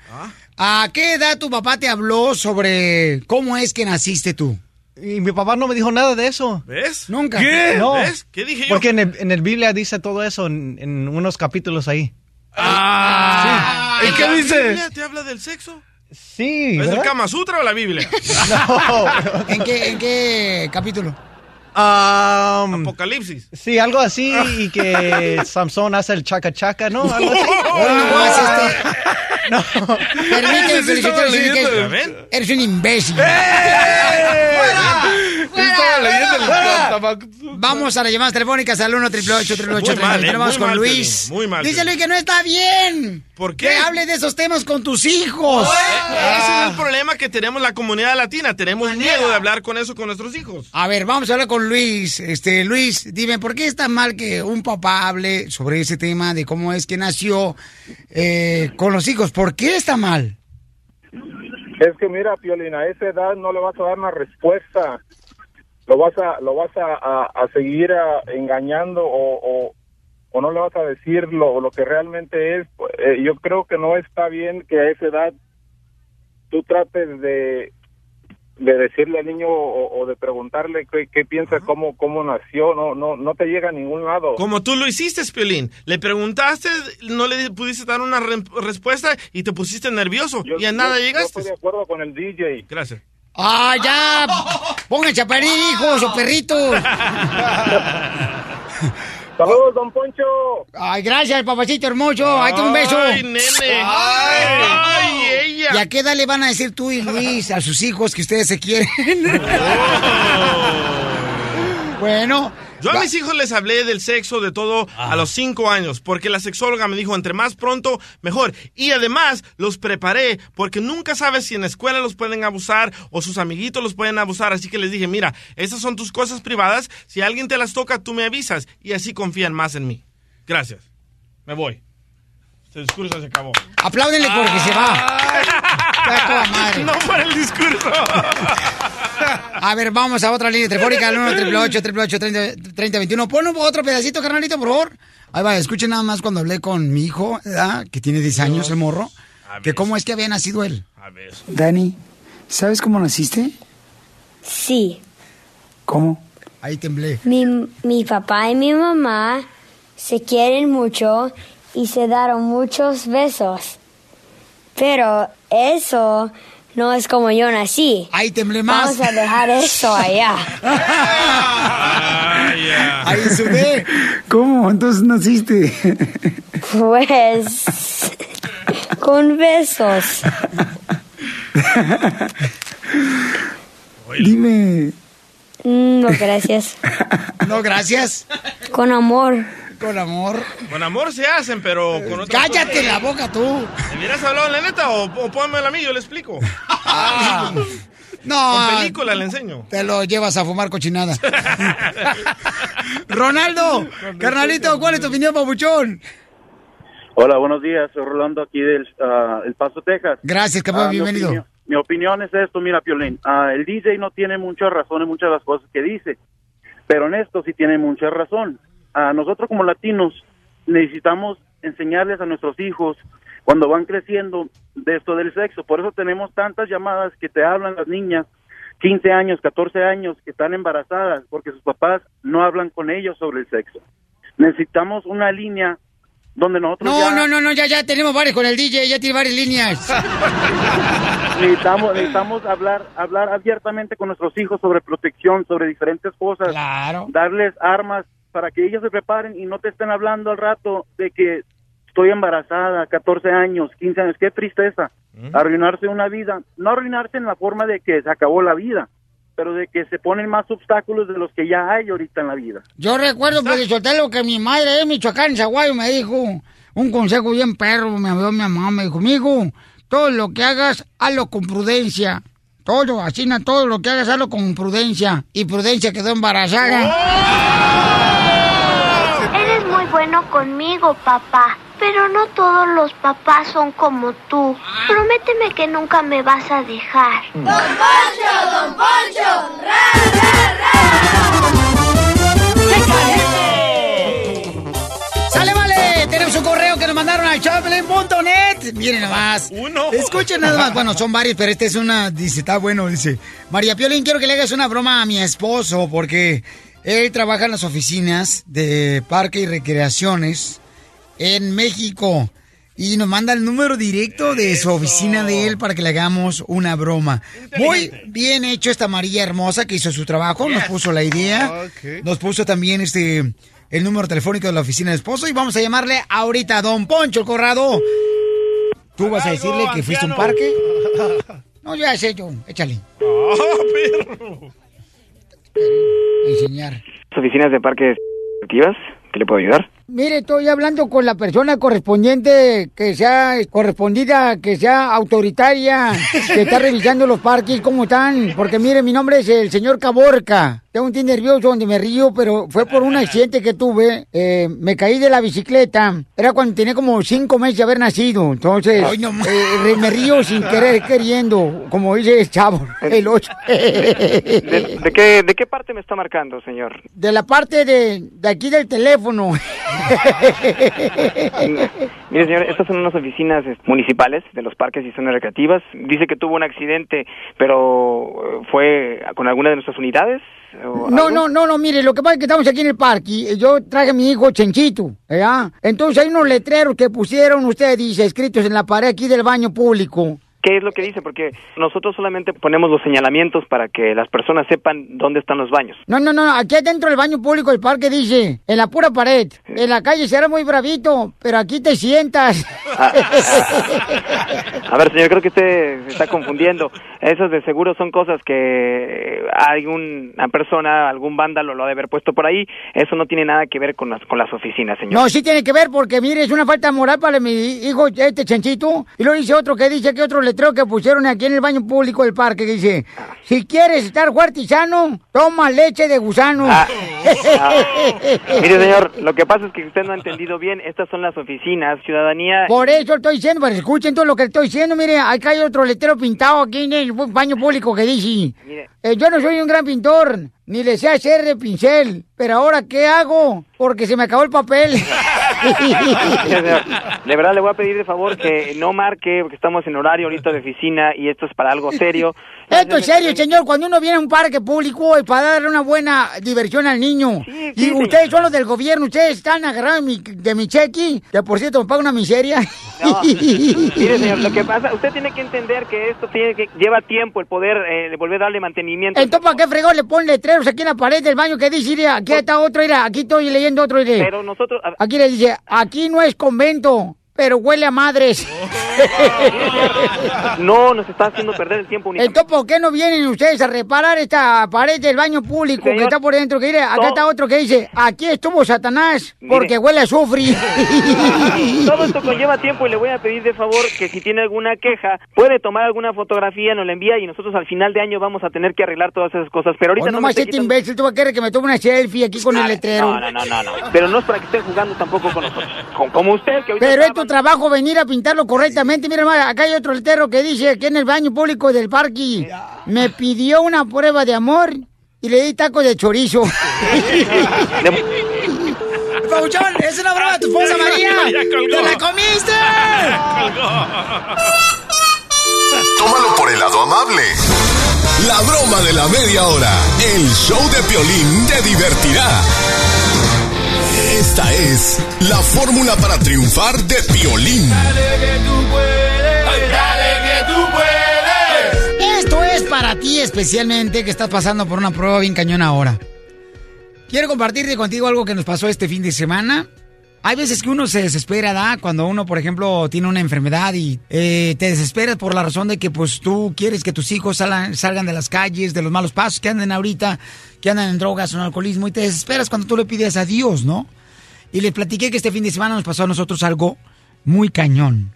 ¿A qué edad tu papá te habló sobre cómo es que naciste tú? Y mi papá no me dijo nada de eso. ¿Ves? Nunca. No. ¿Ves? ¿Qué dije yo? Porque en el, en el Biblia dice todo eso en, en unos capítulos ahí. Ah, Sí. ¿Y qué ¿La dice? Biblia ¿Te habla del sexo? Sí, ¿Es el. Kama Sutra o la Biblia? (laughs) ¿En qué, en qué capítulo? Apocalipsis. Sí, algo así y que (laughs) Samson hace el chaca chaca, ¿no? Algo así. (laughs) No, Permíteme, Sí, sí, Felicitero, estaba decir que leyendo. ¿Ya ven? eres un imbécil. Estaba ¡Fuera! tabaco. Vamos a las llamadas telefónicas al 1 888 Muy mal, eh, Vamos con mal, Luis. Muy mal, Dice. Luis que no está bien. ¿Por qué? Que hable de esos temas con tus hijos. Eh, Ese es el problema que tenemos la comunidad latina. Tenemos miedo de hablar con eso con nuestros hijos. A ver, vamos a hablar con Luis. Este, Luis, dime, ¿por qué está mal que un papá hable sobre ese tema de cómo es que nació eh, con los hijos? ¿Por qué está mal? Es que mira, Piolina, a esa edad no le vas a dar una respuesta. Lo vas a, lo vas a, a- a seguir ah, engañando o, o, o no le vas a decir lo, lo que realmente es. Eh, yo creo que no está bien que a esa edad tú trates de, de decirle al niño o, o de preguntarle qué, qué piensa, cómo, cómo nació. No, no, no te llega a ningún lado. Como tú lo hiciste, Piolín. Le preguntaste, no le pudiste dar una re- respuesta y te pusiste nervioso. y a nada Yo- yo llegaste. estoy de acuerdo con el DJ. Gracias. ¡Ah, ya! ¡Pónganse a parir, hijos o perritos! ¡Saludos, don Poncho! ¡Ay, gracias, papacito hermoso! ¡Ahí te un beso! Ay, nene. Ay, ella. ¿Y a qué edad le van a decir tú y Luis a sus hijos que ustedes se quieren? bueno. Yo a mis hijos les hablé del sexo, de todo, a los cinco años, porque la sexóloga me dijo, entre más pronto, mejor. Y además, los preparé, porque nunca sabes si en la escuela los pueden abusar o sus amiguitos los pueden abusar. Así que les dije, mira, esas son tus cosas privadas. Si alguien te las toca, tú me avisas. Y así confían más en mí. Gracias. Me voy. Este discurso se acabó. Apláudenle porque se va. Madre. (laughs) No para el discurso. (laughs) A ver, vamos a otra línea telefónica, al 1 888 3021 Pon otro pedacito, carnalito, por favor. Ahí va, escuchen nada más cuando hablé con mi hijo, ¿verdad? que tiene 10 años, el morro, que cómo es que había nacido él. Dani, ¿sabes cómo naciste? Sí, ¿Cómo? Ahí temblé. mi, mi papá y mi mamá se quieren mucho y se dieron muchos besos. Pero eso no es como yo nací. Ahí temblé más. Vamos a dejar eso allá. (laughs) Ahí sube. ¿Cómo? Entonces naciste. Pues con besos. Dime, No, gracias. No, gracias. Con amor. Con amor. Con amor se hacen, pero con otra Cállate la boca tú. ¿Me hubieras hablado la neta o, o pónmela a mí? Yo le explico. Ah. (laughs) No. Con película le enseño. Te lo llevas a fumar cochinada. (laughs) Ronaldo, carnalito, ¿cuál es tu opinión, papuchón? Hola, buenos días. Soy Rolando aquí del ah, El Paso, Texas. Gracias, campeón, Ah, mi bienvenido. opinión- Mi opinión es esto, mira, Piolín. ah, el DJ no tiene mucha razón en muchas de las cosas que dice, pero en esto sí tiene mucha razón. A nosotros como latinos necesitamos enseñarles a nuestros hijos cuando van creciendo de esto del sexo. Por eso tenemos tantas llamadas que te hablan las niñas 15 años, 14 años que están embarazadas porque sus papás no hablan con ellos sobre el sexo. Necesitamos una línea donde nosotros No, ya no, no, no, ya, ya tenemos varios con el DJ, ya tiene varias líneas. (laughs) necesitamos, necesitamos hablar, hablar abiertamente con nuestros hijos sobre protección, sobre diferentes cosas. Claro. Darles armas para que ellos se preparen y no te estén hablando al rato de que estoy embarazada, 14 años, 15 años. Qué tristeza. Arruinarse una vida. No arruinarse en la forma de que se acabó la vida, pero de que se ponen más obstáculos de los que ya hay ahorita en la vida. Yo recuerdo, pues, lo que mi madre en Michoacán, Zaguayo, me dijo un consejo bien perro, me habló mi mamá, me dijo, amigo, todo lo que hagas, hazlo con prudencia. Todo, así, na, todo lo que hagas, hazlo con prudencia. Y prudencia quedó embarazada. Muy bueno conmigo, papá. Pero no todos los papás son como tú. Prométeme que nunca me vas a dejar. ¡Don Poncho, Don Poncho! ¡Ra, ¡Sale, vale! Tenemos un correo que nos mandaron al choplin.net. Miren nomás. Uno. Escuchen nada más. Bueno, son varios, pero este es una. Dice, está bueno. Dice, María Piolín, quiero que le hagas una broma a mi esposo porque él trabaja en las oficinas de parque y recreaciones en México. Y nos manda el número directo de su oficina de él para que le hagamos una broma. Muy bien hecho esta María hermosa que hizo su trabajo, nos (laughs) puso la idea, nos puso también este el número telefónico de la oficina de esposo y vamos a llamarle ahorita a Don Poncho Corrado. ¿Tú vas a decirle que fuiste a un parque? (laughs) No, ya sé yo, échale. Enseñar. oficinas de parques activas, ¿qué le puedo ayudar? Mire, estoy hablando con la persona correspondiente que sea correspondida, que sea autoritaria, que está revisando los parques, cómo están. Porque mire, mi nombre es el señor Caborca. Tengo un tío nervioso donde me río, pero fue por un accidente que tuve. Eh, me caí de la bicicleta. Era cuando tenía como cinco meses de haber nacido. Entonces, Ay, no eh, me río sin querer, queriendo, como dice el chavo, el ocho. ¿De, de qué, ¿De qué parte me está marcando, señor? De la parte de, de aquí del teléfono. (laughs) Mire, señor, estas son unas oficinas eh, municipales de los parques y zonas recreativas. Dice que tuvo un accidente, pero eh, ¿fue con alguna de nuestras unidades? O No, algo? no, no, no, mire, lo que pasa es que estamos aquí en el parque y yo traje a mi hijo Chenchito, ¿verdad? Entonces hay unos letreros que pusieron ustedes, dice, escritos en la pared aquí del baño público. ¿Qué es lo que dice? Porque nosotros solamente ponemos los señalamientos para que las personas sepan dónde están los baños. No, no, no, aquí adentro del baño público del parque dice, en la pura pared, en la calle será muy bravito, pero aquí te sientas. A ver, señor, creo que usted se está confundiendo. Esas de seguro son cosas que hay una persona, algún vándalo lo ha de haber puesto por ahí. Eso no tiene nada que ver con las, con las oficinas, señor. No, sí tiene que ver porque, mire, es una falta moral para mi hijo, este Chenchito. Y luego dice otro que dice que otro letrero que pusieron aquí en el baño público del parque que dice, si quieres estar fuerte y sano, toma leche de gusano. Ah, (laughs) Mire, señor, lo que pasa es que usted no ha entendido bien. Estas son las oficinas, ciudadanía. Por eso estoy diciendo, que escuchen todo lo que estoy diciendo. Mire, acá hay otro letrero pintado aquí en el baño público que dice, eh, yo no soy un gran pintor, ni le sé hacer de pincel, pero ahora ¿qué hago? Porque se me acabó el papel. (laughs) (laughs) De verdad le voy a pedir de favor que no marque, porque estamos en horario ahorita de oficina y esto es para algo serio. (laughs) Esto es serio, señor. Cuando uno viene a un parque público y para darle una buena diversión al niño. y ustedes son los del gobierno, ustedes están agarrados de mi, de mi cheque, que por cierto me paga una miseria. No, (laughs) mire, señor, lo que pasa, usted tiene que entender que esto tiene que lleva tiempo el poder eh, volver a darle mantenimiento. Entonces, ¿para qué fregón le ponen letreros aquí en la pared del baño que dice, aquí está otro, mira, aquí estoy leyendo otro, mire. Pero nosotros... Aquí le dice, aquí no es convento, pero huele a madres. (laughs) No, nos está haciendo perder el tiempo únicamente. Entonces, ¿por qué no vienen ustedes a reparar esta pared del baño público que está por dentro? Que mire, acá no. está otro que dice, aquí estuvo Satanás porque huele a azufre. (laughs) (laughs) Todo esto conlleva tiempo y le voy a pedir de favor que si tiene alguna queja, puede tomar alguna fotografía, nos la envía y nosotros al final de año vamos a tener que arreglar todas esas cosas. Pero ahorita O no esté este quitando- imbécil, tú vas a querer que me tome una selfie aquí con el letrero. No, no, no, no, no. Pero no es para que estén jugando tampoco con nosotros. Como, como usted, que Pero es tu trabajo venir a pintarlo correctamente. Mira, hermano, acá hay otro letrero que dice aquí en el baño público del parque. Me pidió una prueba de amor y le di taco de chorizo. (laughs) (laughs) Pauchón, es una broma de tu esposa María. ¡Te la comiste! (laughs) Tómalo por el lado amable. La broma de la media hora. El show de Piolín te divertirá. Esta es la fórmula para triunfar de Piolín. Esto es para ti especialmente que estás pasando por una prueba bien cañón ahora. Quiero compartirte contigo algo que nos pasó este fin de semana. Hay veces que uno se desespera, ¿da? Cuando uno, por ejemplo, tiene una enfermedad y eh, te desesperas por la razón de que pues tú quieres que tus hijos salgan, salgan de las calles, de los malos pasos que andan ahorita, que andan en drogas o en alcoholismo y te desesperas cuando tú le pides a Dios, ¿no? Y les platiqué que este fin de semana nos pasó a nosotros algo muy cañón.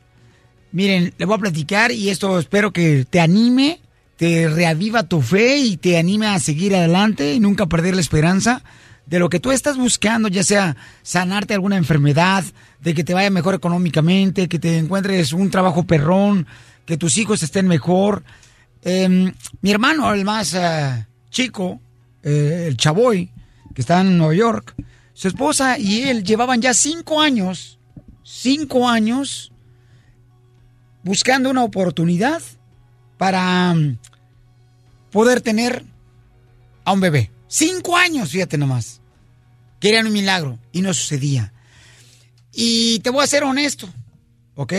Miren, le voy a platicar y esto espero que te anime, te reaviva tu fe y te anime a seguir adelante y nunca perder la esperanza de lo que tú estás buscando, ya sea sanarte alguna enfermedad, de que te vaya mejor económicamente, que te encuentres un trabajo perrón, que tus hijos estén mejor. Em, mi hermano, el más eh, chico, eh, el Chavoy, que está en Nueva York, su esposa y él llevaban ya cinco años, cinco años, buscando una oportunidad para mm, poder tener a un bebé. Cinco años, fíjate nomás. Querían un milagro y no sucedía. Y te voy a ser honesto, ¿ok?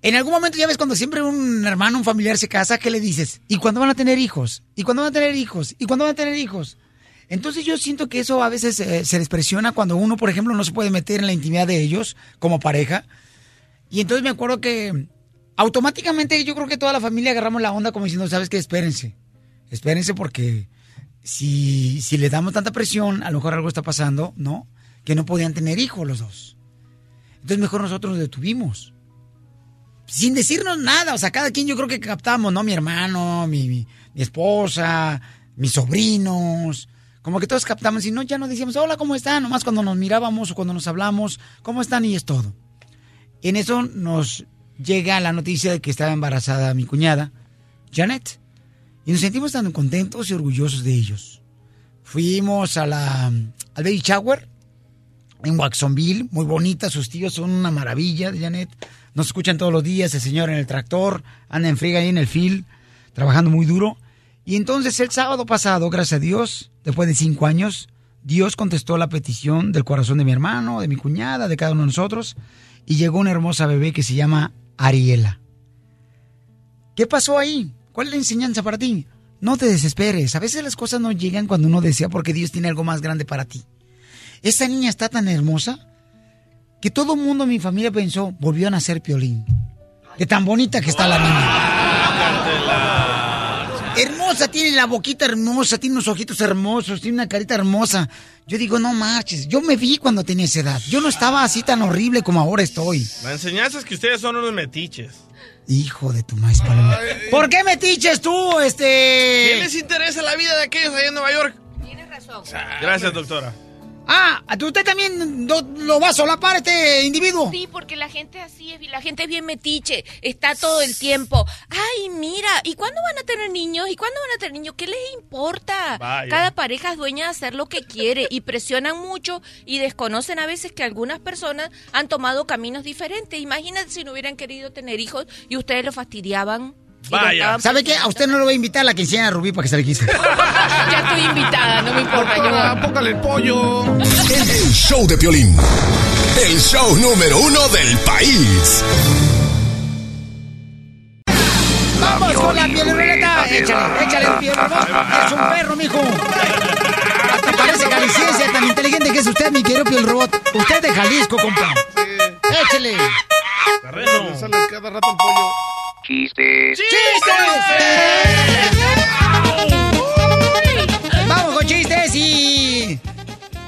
En algún momento ya ves cuando siempre un hermano, un familiar se casa, ¿qué le dices? ¿Y cuándo van a tener hijos? ¿Y cuándo van a tener hijos? ¿Y cuándo van a tener hijos? Entonces yo siento que eso a veces eh, se les presiona cuando uno, por ejemplo, no se puede meter en la intimidad de ellos como pareja. Y entonces me acuerdo que automáticamente yo creo que toda la familia agarramos la onda como diciendo, ¿sabes qué? Espérense. Espérense porque si, si le damos tanta presión, a lo mejor algo está pasando, ¿no? Que no podían tener hijos los dos. Entonces mejor nosotros nos detuvimos. Sin decirnos nada, o sea, cada quien yo creo que captamos, ¿no? Mi hermano, mi, mi esposa, mis sobrinos. Como que todos captamos y no, ya no decíamos, hola, ¿cómo están? Nomás cuando nos mirábamos o cuando nos hablamos, ¿cómo están? Y es todo. En eso nos llega la noticia de que estaba embarazada mi cuñada, Janet. Y nos sentimos tan contentos y orgullosos de ellos. Fuimos a la, al baby shower en Watsonville, muy bonita, sus tíos son una maravilla, Janet. Nos escuchan todos los días, el señor en el tractor, anda en friga ahí en el field, trabajando muy duro. Y entonces el sábado pasado, gracias a Dios, después de cinco años, Dios contestó la petición del corazón de mi hermano, de mi cuñada, de cada uno de nosotros, y llegó una hermosa bebé que se llama Ariela. ¿Qué pasó ahí? ¿Cuál es la enseñanza para ti? No te desesperes. A veces las cosas no llegan cuando uno desea porque Dios tiene algo más grande para ti. Esta niña está tan hermosa que todo el mundo en mi familia pensó, volvió a nacer Piolín. De tan bonita que está la niña. Hermosa, tiene la boquita hermosa, tiene unos ojitos hermosos, tiene una carita hermosa. Yo digo, no marches, yo me vi cuando tenía esa edad. Yo no estaba así tan horrible como ahora estoy. La enseñanza es que ustedes son unos metiches. Hijo de tu maíz paloma. ¿Por qué metiches tú, este...? ¿Qué les interesa la vida de aquellos allá en Nueva York? Tienes razón. Gracias, doctora. Ah, ¿usted también lo, lo va a solapar este individuo? Sí, porque la gente así es, la gente es bien metiche, está todo el tiempo. Ay, mira, ¿y cuándo van a tener niños? ¿Y cuándo van a tener niños? ¿Qué les importa? Vaya. Cada pareja es dueña de hacer lo que quiere y presionan mucho y desconocen a veces que algunas personas han tomado caminos diferentes. Imagínate si no hubieran querido tener hijos y ustedes lo fastidiaban. Estaban ¿Sabe qué? A usted no lo voy a invitar a la quinceañera de Rubí para que se le quise. (laughs) ya estoy invitada, no me importa. yo- póngale el pollo. El, el show de Piolín. El show número uno del país. ¡Vamos con la piel ruleta! Échale, échale el piel Es un perro, mijo. Hasta parece jalisciense, tan inteligente que es usted, mi querido piel robot. Usted es de Jalisco, compa. Échale. Le sale cada rato el pollo. Chistes. Vamos con chistes y...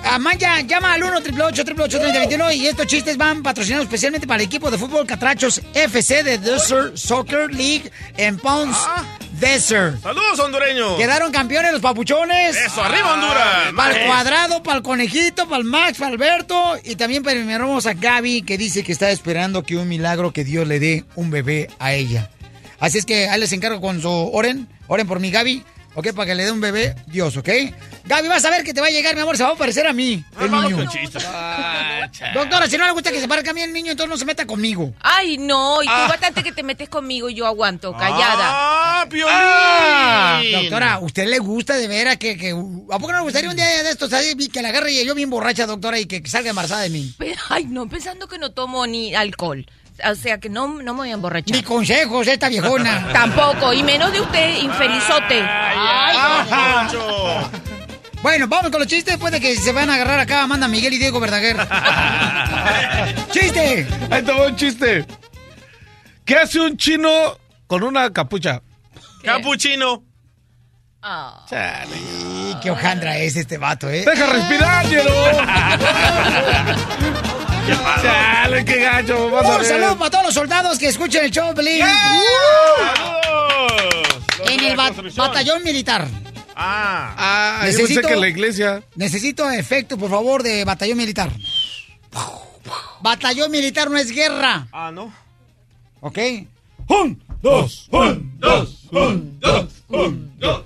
Amaya, llama al 1 888 3021 y estos chistes van patrocinados especialmente para el equipo de fútbol Catrachos FC de Desert Soccer League en Ponce Desert. ¡Saludos, hondureños! Quedaron campeones los papuchones. ¡Eso, arriba, Honduras! Para el cuadrado, para el conejito, para el Max, para Alberto. Y también para mi hermosa Gaby, que dice que está esperando que un milagro que Dios le dé un bebé a ella. Así es que ahí les encargo con su oren. Oren por mi Gaby. ¿Ok? Para que le dé un bebé Dios, ¿ok? Gaby, vas a ver que te va a llegar, mi amor, se va a parecer a mí, el niño. Doctora, si no le gusta que se parezca a mí el niño, entonces no se meta conmigo. Ay, no, y tú Ah. bastante que te metes conmigo y yo aguanto, callada. ¡Ah, Piolín! Ah, doctora, ¿a usted le gusta de veras que, que... ¿A poco no le gustaría un día de estos que la agarre y yo bien borracha, doctora, y que, salga embarazada de mí? Ay, no, pensando que no tomo ni alcohol. O sea, que no, no me voy a emborrachar. Ni consejos, esta viejona. (laughs) Tampoco, y menos de usted, infelizote. Ay, Ajá. Bueno, vamos con los chistes después de que se van a agarrar acá Amanda Miguel y Diego Verdaguer. (laughs) ¡Chiste! Ahí te un chiste. ¿Qué hace un chino con una capucha? Capuchino. Y qué hojandra es este vato, ¿eh? ¡Deja respirar, hielo! (laughs) Chale, qué gacho. Un saludo para todos los soldados que escuchan el show, Pelín. En el ba- batallón militar. Ah. Ah, yo pensé que en la iglesia. Necesito efecto, por favor, de batallón militar. Batallón militar no es guerra. Ah, no. ¿Ok? Un, dos, un, dos, un, dos, un, dos.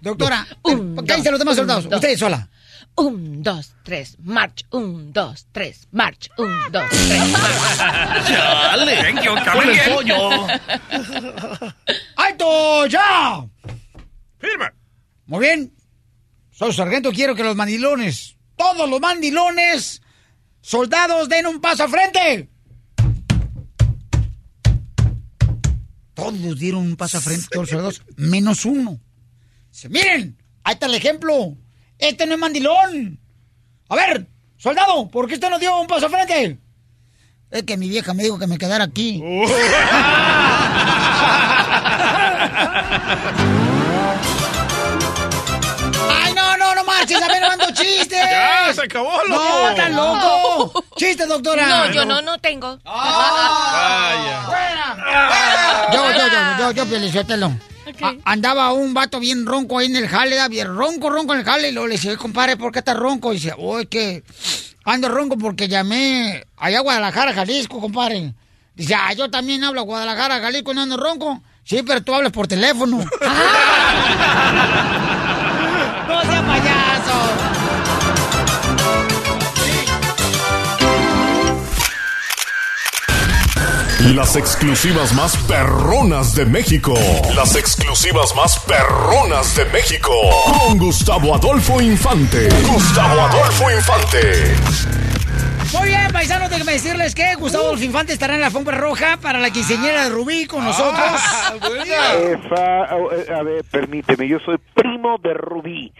Doctora, cállense los demás soldados. Usted sola. Un, dos, tres, march. Un, dos, tres, march. Un, dos, tres, march. Chale. Thank you, Con el pollo. ¡Alto, ya! ¡Firme! Muy bien. Soy sargento, quiero que los mandilones, todos los mandilones, soldados, den un paso al frente. Todos dieron un paso al frente, todos los soldados, menos uno. Dice, miren, ahí está el ejemplo. Este no es mandilón. A ver, soldado, ¿por qué usted no dio un paso al frente? Es que mi vieja me dijo que me quedara aquí. (laughs) ¡Ay, no, no, no marches! ¡A ver, mando chistes! (laughs) Ya, se acabó, loco. ¡No, estás loco! ¡Chiste, doctora! No, yo no, no tengo. Yo, yo, yo, yo, yo, Pielichotelo. A- Andaba un vato bien ronco ahí en el jale, da bien ronco, ronco en el jale. Y luego le dice, compadre, ¿por qué estás ronco? Y dice, es que ando ronco porque llamé allá a Guadalajara, Jalisco, compadre. Dice, ah, yo también hablo a Guadalajara, Jalisco, no ando ronco. Sí, pero tú hablas por teléfono. (laughs) (laughs) ¡No sea Las exclusivas más perronas de México. Las exclusivas más perronas de México. Con Gustavo Adolfo Infante. Gustavo Adolfo Infante. Muy bien, paisanos, déjenme decirles que Gustavo Adolfo Infante estará en la alfombra roja para la quinceañera de Rubí con nosotros. (laughs) Esa- eh, a ver, permíteme, yo soy primo de Rubí.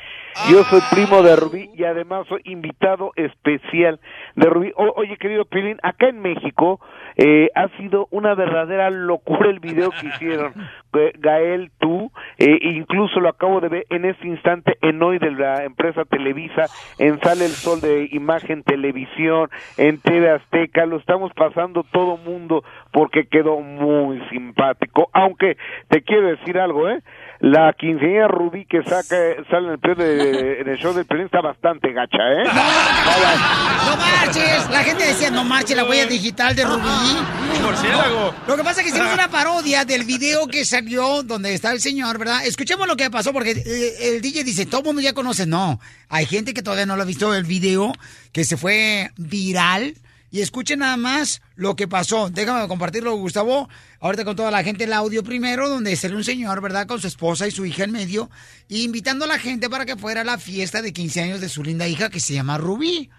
Yo soy primo de Rubí y además soy invitado especial de Rubí. O- oye, querido Pilín, acá en México eh, ha sido una verdadera locura el video que hicieron. (laughs) Gael, tú, eh, incluso lo acabo de ver en este instante en hoy de la empresa Televisa, en Sale el Sol de Imagen Televisión, en TV Azteca, lo estamos pasando todo mundo porque quedó muy simpático. Aunque te quiero decir algo, ¿eh? La quinceañera Rubí que saca, sale en el, video de- en el show del Pelín está bastante gacha, ¿eh? ¡No marches! La gente decía, no marches la huella digital de Rubí. Murciélago. Lo que pasa es que hicimos una (laughs) parodia del video que salió donde está el señor, ¿verdad? Escuchemos lo que pasó porque eh, el DJ dice, todo el mundo ya conoce. No, hay gente que todavía no lo ha visto el video que se fue viral. Y escuchen nada más lo que pasó. Déjame compartirlo, Gustavo. Ahorita con toda la gente el audio primero, donde sale un señor, ¿verdad? Con su esposa y su hija en medio, invitando a la gente para que fuera a la fiesta de 15 años de su linda hija que se llama Rubí.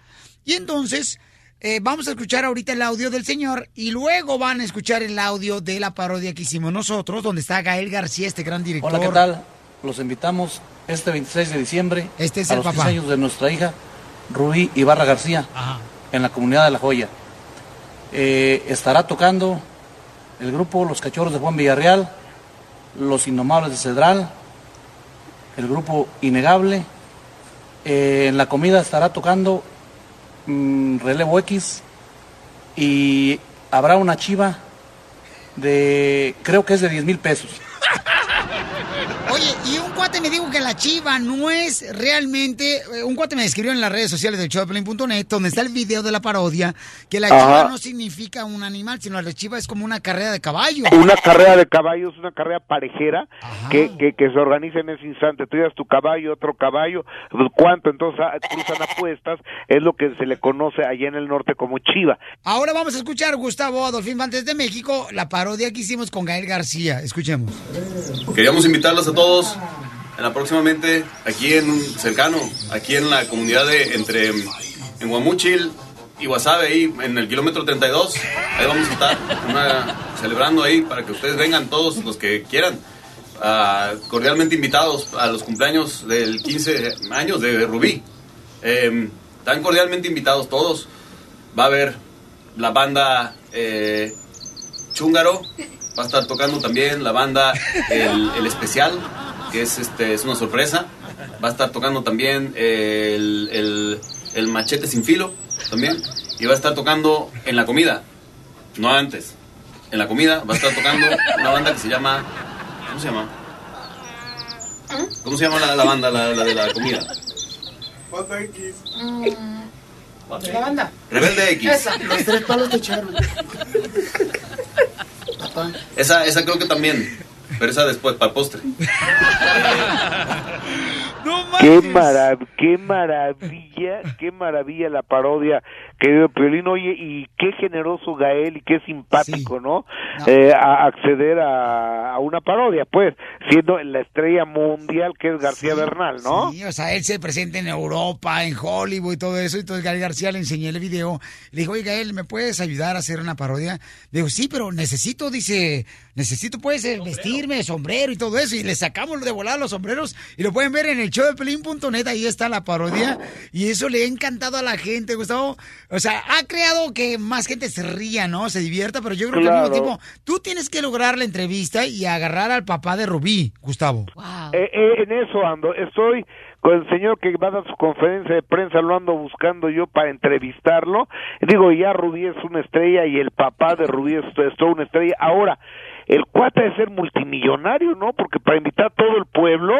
Y entonces, eh, vamos a escuchar ahorita el audio del señor y luego van a escuchar el audio de la parodia que hicimos nosotros, donde está Gael García, este gran director. Hola, ¿qué tal? Los invitamos este 26 de diciembre Este es a el los papá. 15 años de nuestra hija, Rubí Ibarra García, en la comunidad de La Joya. Eh, estará tocando el grupo Los Cachorros de Juan Villarreal, Los Indomables de Cedral, el grupo Innegable. Eh, en la comida estará tocando mm, Relevo X y habrá una chiva de, creo que es de 10 mil pesos. Oye, y un cuate me dijo que la chiva no es realmente. eh, Un cuate me escribió en las redes sociales del showpelín.net, donde está el video de la parodia, que la Ajá. chiva no significa un animal, sino la chiva es como una carrera de caballo. Una carrera de caballos, una carrera parejera que, que, que se organiza en ese instante. Tú llevas tu caballo, otro caballo, pues, ¿cuánto? Entonces ah, cruzan apuestas, es lo que se le conoce allá en el norte como chiva. Ahora vamos a escuchar, Gustavo Adolfín Fantes de México, la parodia que hicimos con Gael García. Escuchemos. Queríamos invitarlos a todos próximamente aquí en un cercano, aquí en la comunidad de entre en Guamúchil y Guasave, ahí en el kilómetro 32. Ahí vamos a estar celebrando ahí para que ustedes vengan todos los que quieran. Ah, cordialmente invitados a los cumpleaños del 15 años de Rubí. Eh, cordialmente invitados todos. Va a haber la banda eh, Chúngaro, va a estar tocando también la banda El Especial, que es, este, es una sorpresa. Va a estar tocando también el, el- el Machete Sin Filo, también. Y va a estar tocando en la comida, no antes. En la comida va a estar tocando una banda que se llama... ¿Cómo se llama? ¿Cómo se llama la, la banda, la, la de la comida? La banda. Rebelde X. Esa. Los tres palos de charro. Esa, esa creo que también, pero esa después, para el postre. (laughs) Qué, marav qué maravilla, qué maravilla la parodia que dio Piolín. Oye, y qué generoso Gael y qué simpático, ¿no? Eh, a acceder a, a una parodia, pues, siendo la estrella mundial que es García Bernal, ¿no? Sí, o sea, él se presenta en Europa, en Hollywood y todo eso. Y entonces Gael García le enseñé el video. Le dijo, oye, Gael, ¿me puedes ayudar a hacer una parodia? Le digo, sí, pero necesito, dice, necesito, pues, eh, vestirme, sombrero y todo eso. Y le sacamos de volar los sombreros y lo pueden ver en el show de Pelín.net. Ahí está la parodia. Y eso le ha encantado a la gente, Gustavo. O sea, ha creado que más gente se ría, ¿no? Se divierta, pero yo creo que al mismo tiempo, tú tienes que lograr la entrevista y agarrar al papá de Rubí, Gustavo. Eh, eh, en eso ando. Estoy con el señor que va a dar su conferencia de prensa, lo ando buscando yo para entrevistarlo. Digo, ya Rubí es una estrella y el papá de Rubí es, es toda una estrella. Ahora, el cuate de ser multimillonario, ¿no? Porque para invitar a todo el pueblo...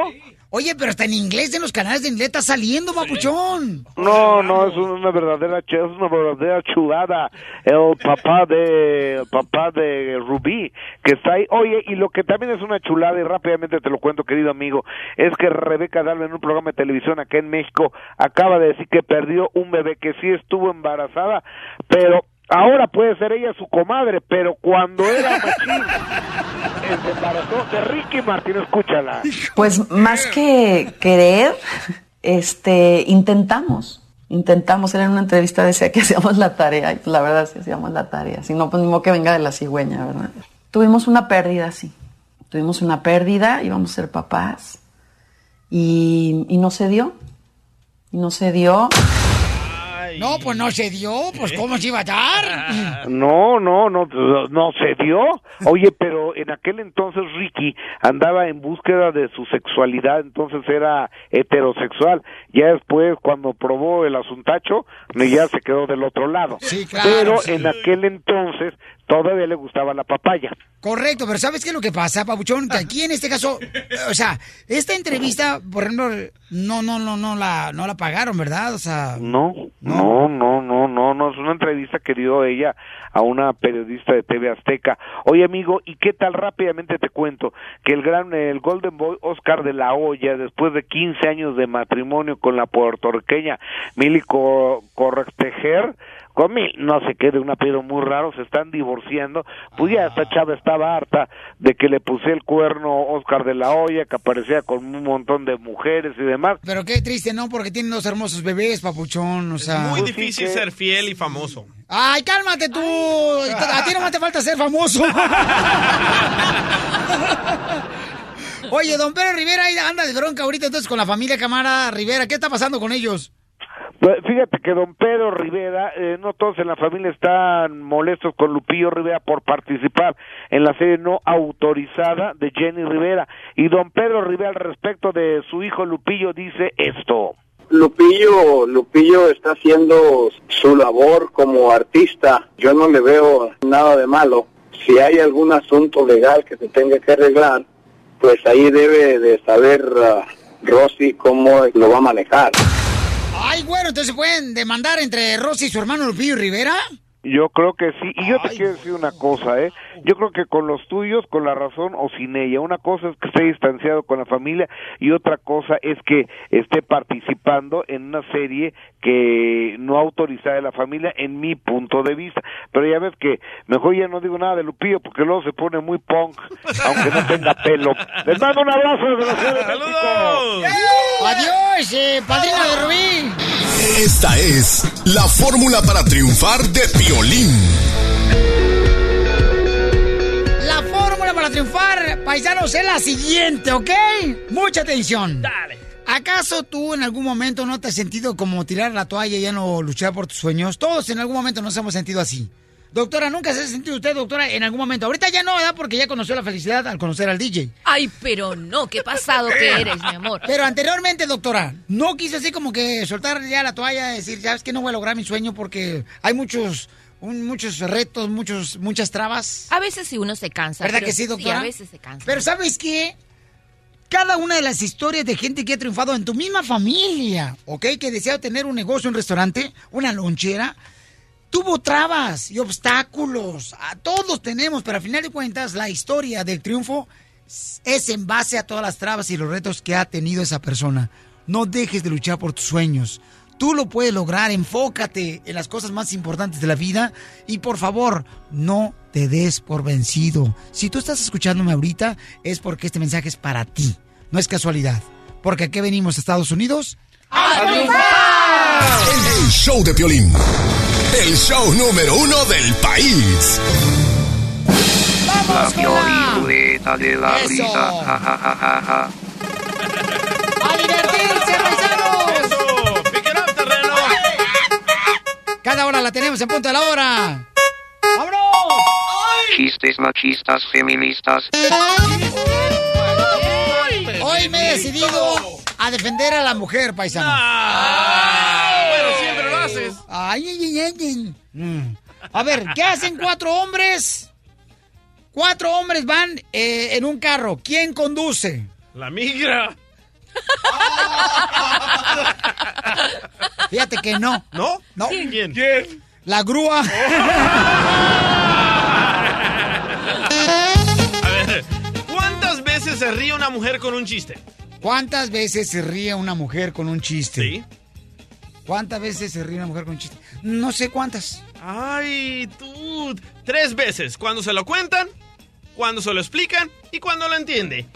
Oye, pero hasta en inglés, en los canales de inglés está saliendo, papuchón. No, no, es una verdadera, ch- es una verdadera chulada. El papá de, el papá de Rubí, que está ahí. Oye, y lo que también es una chulada, y rápidamente te lo cuento, querido amigo, es que Rebeca Darle en un programa de televisión acá en México acaba de decir que perdió un bebé, que sí estuvo embarazada, pero ahora puede ser ella su comadre, pero cuando era (laughs) machín, eh, se embarazó de Ricky Martín, escúchala. Pues más que querer, este, intentamos, intentamos, era en una entrevista decía que hacíamos la tarea, y pues la verdad sí hacíamos la tarea, si no, pues ni modo que venga de la cigüeña, ¿verdad? Tuvimos una pérdida, sí, tuvimos una pérdida, íbamos a ser papás, y, y no se dio, y no se dio. No, pues no se dio, pues ¿cómo se iba a dar? (laughs) No, no, no, no se dio. Oye, pero en aquel entonces Ricky andaba en búsqueda de su sexualidad, entonces era heterosexual. Ya después, cuando probó el asuntacho, ya se quedó del otro lado. Sí, claro, Pero sí. en aquel entonces todavía le gustaba la papaya. Correcto, pero ¿sabes qué es lo que pasa, Pabuchón? Que aquí en este caso, o sea, esta entrevista, por ejemplo, no, no, no, no la, no la pagaron, ¿verdad? O sea, No, no, no, no, no, no, es una entrevista que dio ella a una periodista de TV Azteca. Oye, amigo, ¿y qué tal rápidamente te cuento que el gran, el Golden Boy Oscar de la Hoya, después de 15 años de matrimonio con la puertorriqueña Mili Co- Correctejer, con Mil, no sé qué, de un apellido muy raro, se están divorciando, pues ya esta chava estaba harta de que le puse el cuerno Oscar de la Hoya, que aparecía con un montón de mujeres y demás. pero qué triste, ¿no? Porque tienen dos hermosos bebés, Papuchón, o sea... Muy difícil ser fiel y famoso. ¡Ay, cálmate tú! A ti no te falta ser famoso. (laughs) Oye, don Pedro Rivera ahí anda de bronca ahorita entonces con la familia Camara Rivera. ¿Qué está pasando con ellos? Pues, Fíjate que don Pedro Rivera, eh, no todos en la familia están molestos con Lupillo Rivera por participar en la serie no autorizada de Jenny Rivera. Y don Pedro Rivera al respecto de su hijo Lupillo dice esto. Lupillo, Lupillo está haciendo su labor como artista. Yo no le veo nada de malo. Si hay algún asunto legal que se tenga que arreglar, pues ahí debe de saber ah, Rosy cómo lo va a manejar. Ay, güero, entonces pueden demandar entre Rosy y su hermano Lupillo Rivera. Yo creo que sí. Y yo te quiero decir una cosa, ¿eh? Yo creo que con los tuyos, con la razón o sin ella. Una cosa es que esté distanciado con la familia y otra cosa es que esté participando en una serie que no autorizada de la familia, en mi punto de vista. Pero ya ves que mejor ya no digo nada de Lupillo porque luego se pone muy punk, aunque no tenga pelo. Les mando un abrazo desde la Ciudad de México. Adiós, eh, padrino de Rubí. Esta es la fórmula para triunfar de Piolín. La fórmula para triunfar, paisanos, es la siguiente, ¿ok? Mucha atención. Dale. ¿Acaso tú en algún momento no te has sentido como tirar la toalla y ya no luchar por tus sueños? Todos en algún momento nos hemos sentido así. Doctora, ¿nunca se ha sentido usted, doctora, en algún momento? Ahorita ya no, ¿verdad? Porque ya conoció la felicidad al conocer al DJ. Ay, pero no, qué pasado que (laughs) eres, mi amor. Pero anteriormente, doctora, ¿no quiso así como que soltar ya la toalla y decir, ya es que no voy a lograr mi sueño porque hay muchos, un- muchos retos, muchos, muchas trabas? A veces sí uno se cansa. ¿Verdad pero que sí, doctora? a veces se cansa. Pero ¿sabes qué? Cada una de las historias de gente que ha triunfado en tu misma familia, ¿ok? Que desea tener un negocio, un restaurante, una lonchera, tuvo trabas y obstáculos. A todos tenemos, pero al final de cuentas la historia del triunfo es en base a todas las trabas y los retos que ha tenido esa persona. No dejes de luchar por tus sueños. Tú lo puedes lograr, enfócate en las cosas más importantes de la vida y por favor, no te des por vencido. Si tú estás escuchándome ahorita es porque este mensaje es para ti, no es casualidad. Porque aquí venimos a Estados Unidos El show de Piolín. El show número uno del país. La Piolín de la Eso. risa. Ja, ja, ja, hora la tenemos en punto de la hora. Chistes machistas feministas. Hoy me he decidido a defender a la mujer, paisano. Bueno, siempre lo haces. Ay, ay, ay, ay. A ver, ¿qué hacen cuatro hombres? Cuatro hombres van eh, en un carro. ¿Quién conduce? La migra. (laughs) Fíjate que no. ¿No? No. ¿Quién? La grúa. A ver, ¿cuántas veces se ríe una mujer con un chiste? ¿Cuántas veces se ríe una mujer con un chiste? Sí. ¿Cuántas veces se ríe una mujer con un chiste? No sé cuántas. Ay, tú. Tres veces. Cuando se lo cuentan, cuando se lo explican y cuando lo entiende.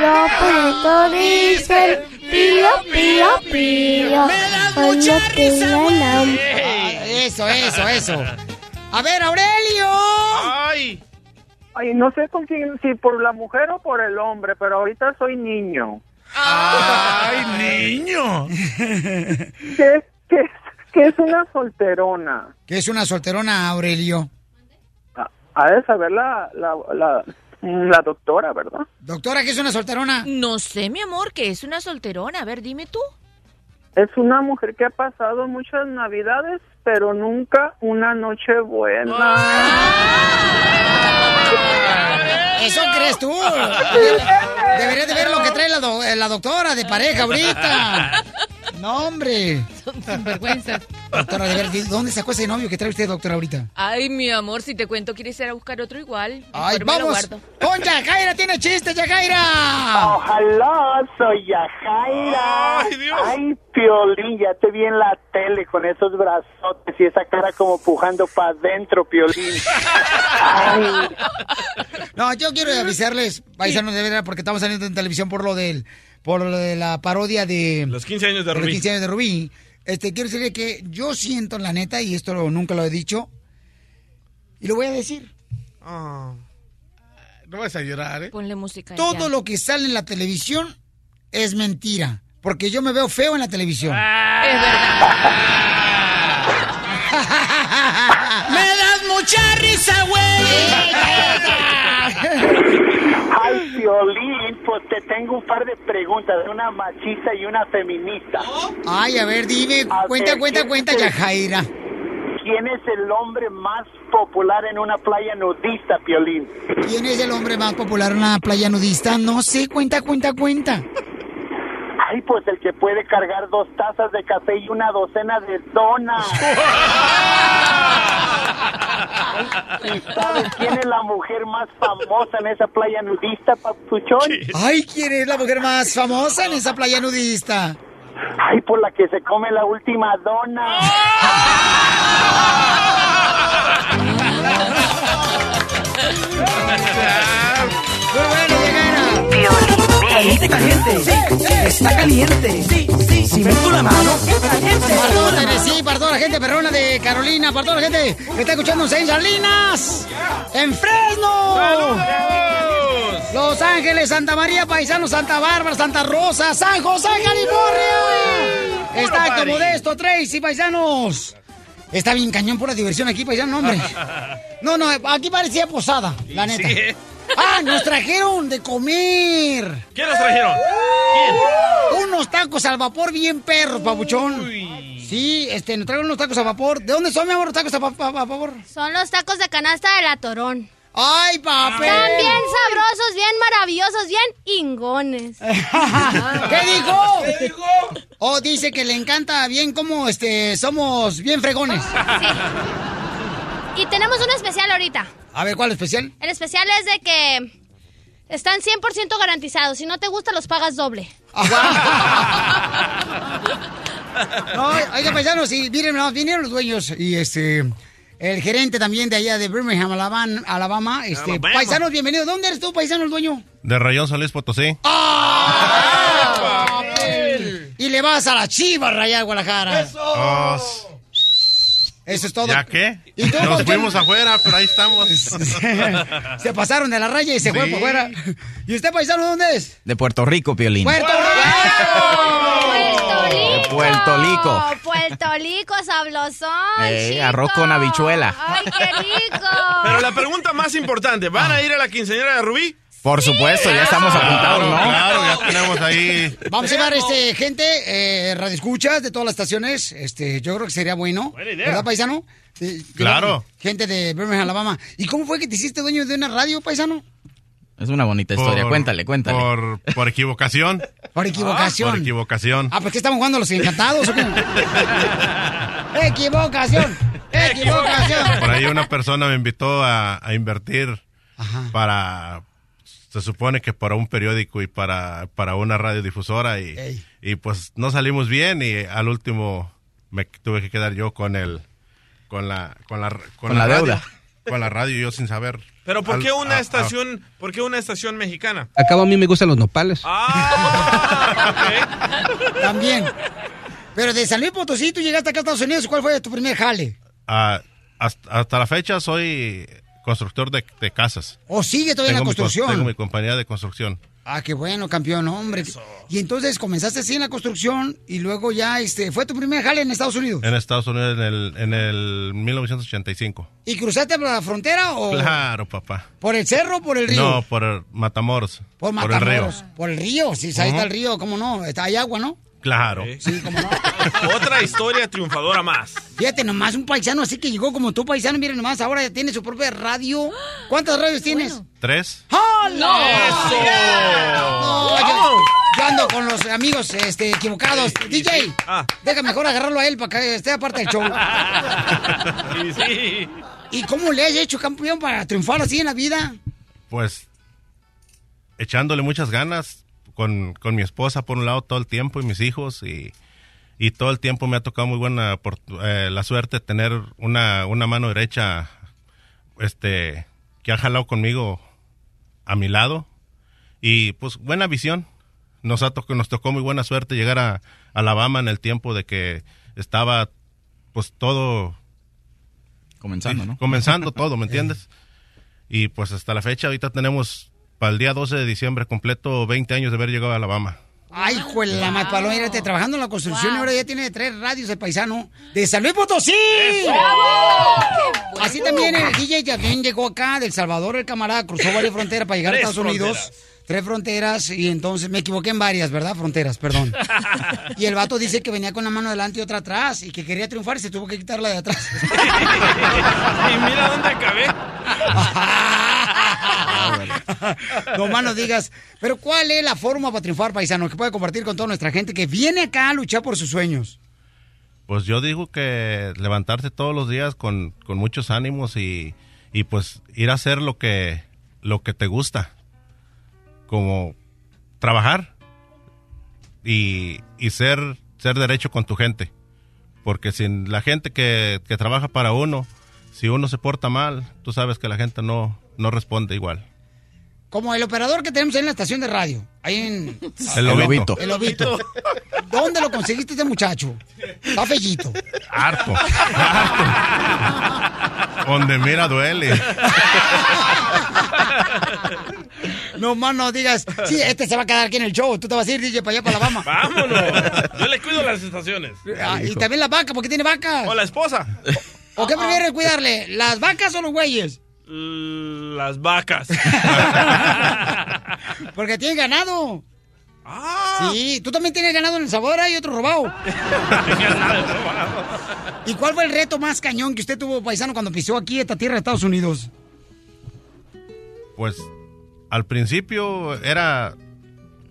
Los perritos dicen pío, pío, pío. Me das mucha risa, llaman. Ah, Eso, eso, eso. (laughs) A ver, Aurelio. Ay. Ay, no sé con quién, si por la mujer o por el hombre, pero ahorita soy niño. ¡Ay, niño! ¿Qué, qué, qué es una solterona? ¿Qué es una solterona, Aurelio? Ha de saber la, la, la, la doctora, ¿verdad? Doctora, ¿qué es una solterona? No sé, mi amor, que es una solterona. A ver, dime tú. Es una mujer que ha pasado muchas navidades, pero nunca una noche buena. ¿Eso crees tú? De- (laughs) Deberías de ver lo que trae la, do- eh, la doctora de pareja ahorita. No, hombre. (laughs) Son vergüenzas. Doctora, de ver, ¿de ¿dónde sacó ese novio que trae usted, doctora, ahorita? Ay, mi amor, si te cuento, quieres ir a buscar otro igual. Ay, vamos. guardo. Con Yajaira, tiene chiste, Yajaira. Ojalá, soy Yajaira. Ay, Piolín, ya te vi en la tele con esos brazotes y esa cara como pujando para adentro, Piolín. (laughs) Ay, No, yo quiero avisarles, paisanos de verdad, porque estamos saliendo en televisión por lo del, por lo de la parodia de Los 15 años de de los Rubí. 15 años de Rubí. Este, quiero decirle que yo siento, la neta, y esto lo- nunca lo he dicho, y lo voy a decir. Ah. No vas a llorar, ¿eh? Ponle música. Todo lo que sale en la televisión es mentira, porque yo me veo feo en la televisión. Es verdad. (laughs) ¡Me das mucha risa, (laughs) Ay, Piolín, pues te tengo un par de preguntas, una machista y una feminista. Ay, a ver, dime, A cuenta, ver, cuenta, ¿qué cuenta, te- Yajaira. quién es el hombre más popular en una playa nudista, Piolín. ¿Quién es el hombre más popular en una playa nudista? No sé, cuenta, cuenta, cuenta. Ay, pues el que puede cargar dos tazas de café y una docena de donas. (laughs) ¿Y sabes quién es la mujer más famosa en esa playa nudista, Papuchón? Ay, ¿quién es la mujer más famosa en esa playa nudista? Ay, por la que se come la última dona. Caliente, caliente. Está caliente. Si ves tú la mano, Para toda Tennessee, para toda la gente perrona de Carolina, para toda la gente que está escuchando en Salinas, en Fresno, Los Ángeles, Santa María, Paisano, Santa Bárbara, Santa Rosa, San José, California. Está Acto Modesto, Tracy, Paisanos. Está bien cañón por la diversión aquí, paisano, hombre. (laughs) No, no, aquí parecía posada, la neta. sí. (laughs) Ah, nos trajeron de comer. ¿Qué nos trajeron? Unos tacos al vapor bien perros, pabuchón. Sí, este, nos trajeron unos tacos al vapor. ¿De dónde son, mi amor, los tacos a, va- a- a vapor? Son los tacos de canasta de la Torón. ¡Ay, papel! Están bien sabrosos, bien maravillosos, bien ingones. (laughs) ¿Qué dijo? ¿Qué dijo? Oh, dice que le encanta bien cómo este, somos bien fregones. Y tenemos uno especial ahorita. A ver, ¿cuál especial? El especial es de que están 100% garantizados. Si no te gusta, los pagas doble. (laughs) (laughs) No, oiga, paisanos, sí, miren, no, vinieron los dueños y este. El gerente también de allá de Birmingham, Alabama, Alabama este, Alabama. paisanos, bienvenidos. ¿Dónde eres tú, paisano, el dueño? De Rayón Solís Potosí. Y le vas a la chiva, Rayar Guadalajara. Eso. Oh, Eso es todo. ¿Ya qué? ¿Y tú, Nos fuimos afuera, pero ahí estamos. (laughs) se pasaron de la raya y se fueron Sí. por fuera. ¿Y usted, paisano, dónde es? De Puerto Rico, Piolín. ¡Puerto Puerto Rico. Puerto Rico, sablosón. Eh, arroz con habichuela. ¡Ay, qué rico! Pero la pregunta más importante, ¿van a ir a la quinceañera de Rubí? Por supuesto, ya estamos apuntados, ¿no? Claro, ya tenemos ahí. Vamos a llevar este gente, eh, radioescuchas de todas las estaciones. Este, yo creo que sería bueno. Buena idea. ¿Verdad, paisano? Eh, Claro. Gente de Birmingham, Alabama. ¿Y cómo fue que te hiciste dueño de una radio, paisano? Es una bonita historia. Por- cuéntale, cuéntale. Por, por equivocación. Por (laughs) equivocación. Por equivocación. Ah, pues que estamos jugando a los encantados o qué? (laughs) ¡Equivocación! ¡Equivocación! Por ahí una persona me invitó a, a invertir para, se supone que para un periódico y para, para una radiodifusora y, y pues no salimos bien y al último me tuve que quedar yo con el, con la, con la, Con la radio, deuda. Con la radio yo sin saber. Pero ¿por qué una a- a- estación, por qué una estación mexicana? Acabo a mí me gustan los nopales. (laughs) También. Pero de San Luis Potosí, tú llegaste acá a Estados Unidos. ¿Cuál fue tu primer jale? Ah, hasta, hasta la fecha soy constructor de, de casas. ¿O sigue todavía en la mi construcción? tengo mi compañía de construcción. Ah, qué bueno, campeón, hombre. Y entonces comenzaste así en la construcción y luego ya, este, fue tu primer jale en Estados Unidos. En Estados Unidos en el, en el 1985. ¿Y cruzaste por la frontera o Claro, papá. por el cerro o por el río? No, por el Matamoros. por el Matamoros. río. Por el río, sí, ahí está el río, ¿cómo no? Está, hay agua, ¿no? Claro. Sí, cómo no. (laughs) Otra historia triunfadora más. Fíjate nomás, un paisano así que llegó como tú, paisano, miren nomás, ahora ya tiene su propia radio. ¿Cuántas radios tienes? ¿Tres? ¡Hala! Ando con los amigos este, equivocados. DJ, Ah. deja mejor agarrarlo a él para que esté aparte del show. (laughs) ¿Y cómo le has hecho, campeón, para triunfar así en la vida? Pues echándole muchas ganas con, con mi esposa por un lado todo el tiempo y mis hijos y, y todo el tiempo me ha tocado muy buena por, eh, la suerte de tener una, una mano derecha este que ha jalado conmigo a mi lado y pues buena visión nos ha tocado, nos tocó muy buena suerte llegar a Alabama en el tiempo de que estaba pues todo Comenzando, Sí, ¿no? Comenzando todo, ¿me (laughs) entiendes? Y pues hasta la fecha, ahorita tenemos para el día 12 de diciembre completo 20 años de haber llegado a Alabama. Ay, juela, la más paloma, mírate, trabajando en la construcción y ahora ya tiene tres radios el paisano de San Luis Potosí. Así también el DJ también llegó acá del Salvador, el camarada, cruzó varias fronteras para llegar a Estados Unidos. Tres fronteras y entonces me equivoqué en varias, ¿verdad? Fronteras, perdón. (laughs) Y el vato dice que venía con la mano adelante y otra atrás y que quería triunfar y se tuvo que quitar la de atrás. (laughs) y mira dónde acabé. (laughs) no más no digas. Pero ¿cuál es la forma para triunfar, paisano, que puede compartir con toda nuestra gente que viene acá a luchar por sus sueños? Pues yo digo que levantarse todos los días con, con muchos ánimos y, y pues ir a hacer lo que, lo que te gusta. Como trabajar y, y ser, ser derecho con tu gente. Porque sin la gente que, que trabaja para uno, si uno se porta mal, tú sabes que la gente no, no responde igual. Como el operador que tenemos ahí en la estación de radio. Ahí en... (laughs) El lobito. El lobito. ¿Dónde lo conseguiste este muchacho? Está fellito. Harto. harto. Donde mira duele. (laughs) No más no digas, sí, este se va a quedar aquí en el show. Tú te vas a ir, DJ, para allá, para Alabama. Vámonos. (laughs) Yo le cuido las estaciones. Ah, y también la vaca, porque tiene vacas. O la esposa. ¿O qué prefieres cuidarle? ¿Las vacas o los güeyes? Las vacas. (laughs) Porque tiene ganado. Sí, tú también tienes ganado en el sabor, hay otro robado. ¿Y cuál fue el reto más cañón que usted tuvo, paisano, cuando pisó aquí esta tierra de Estados Unidos? Pues al principio era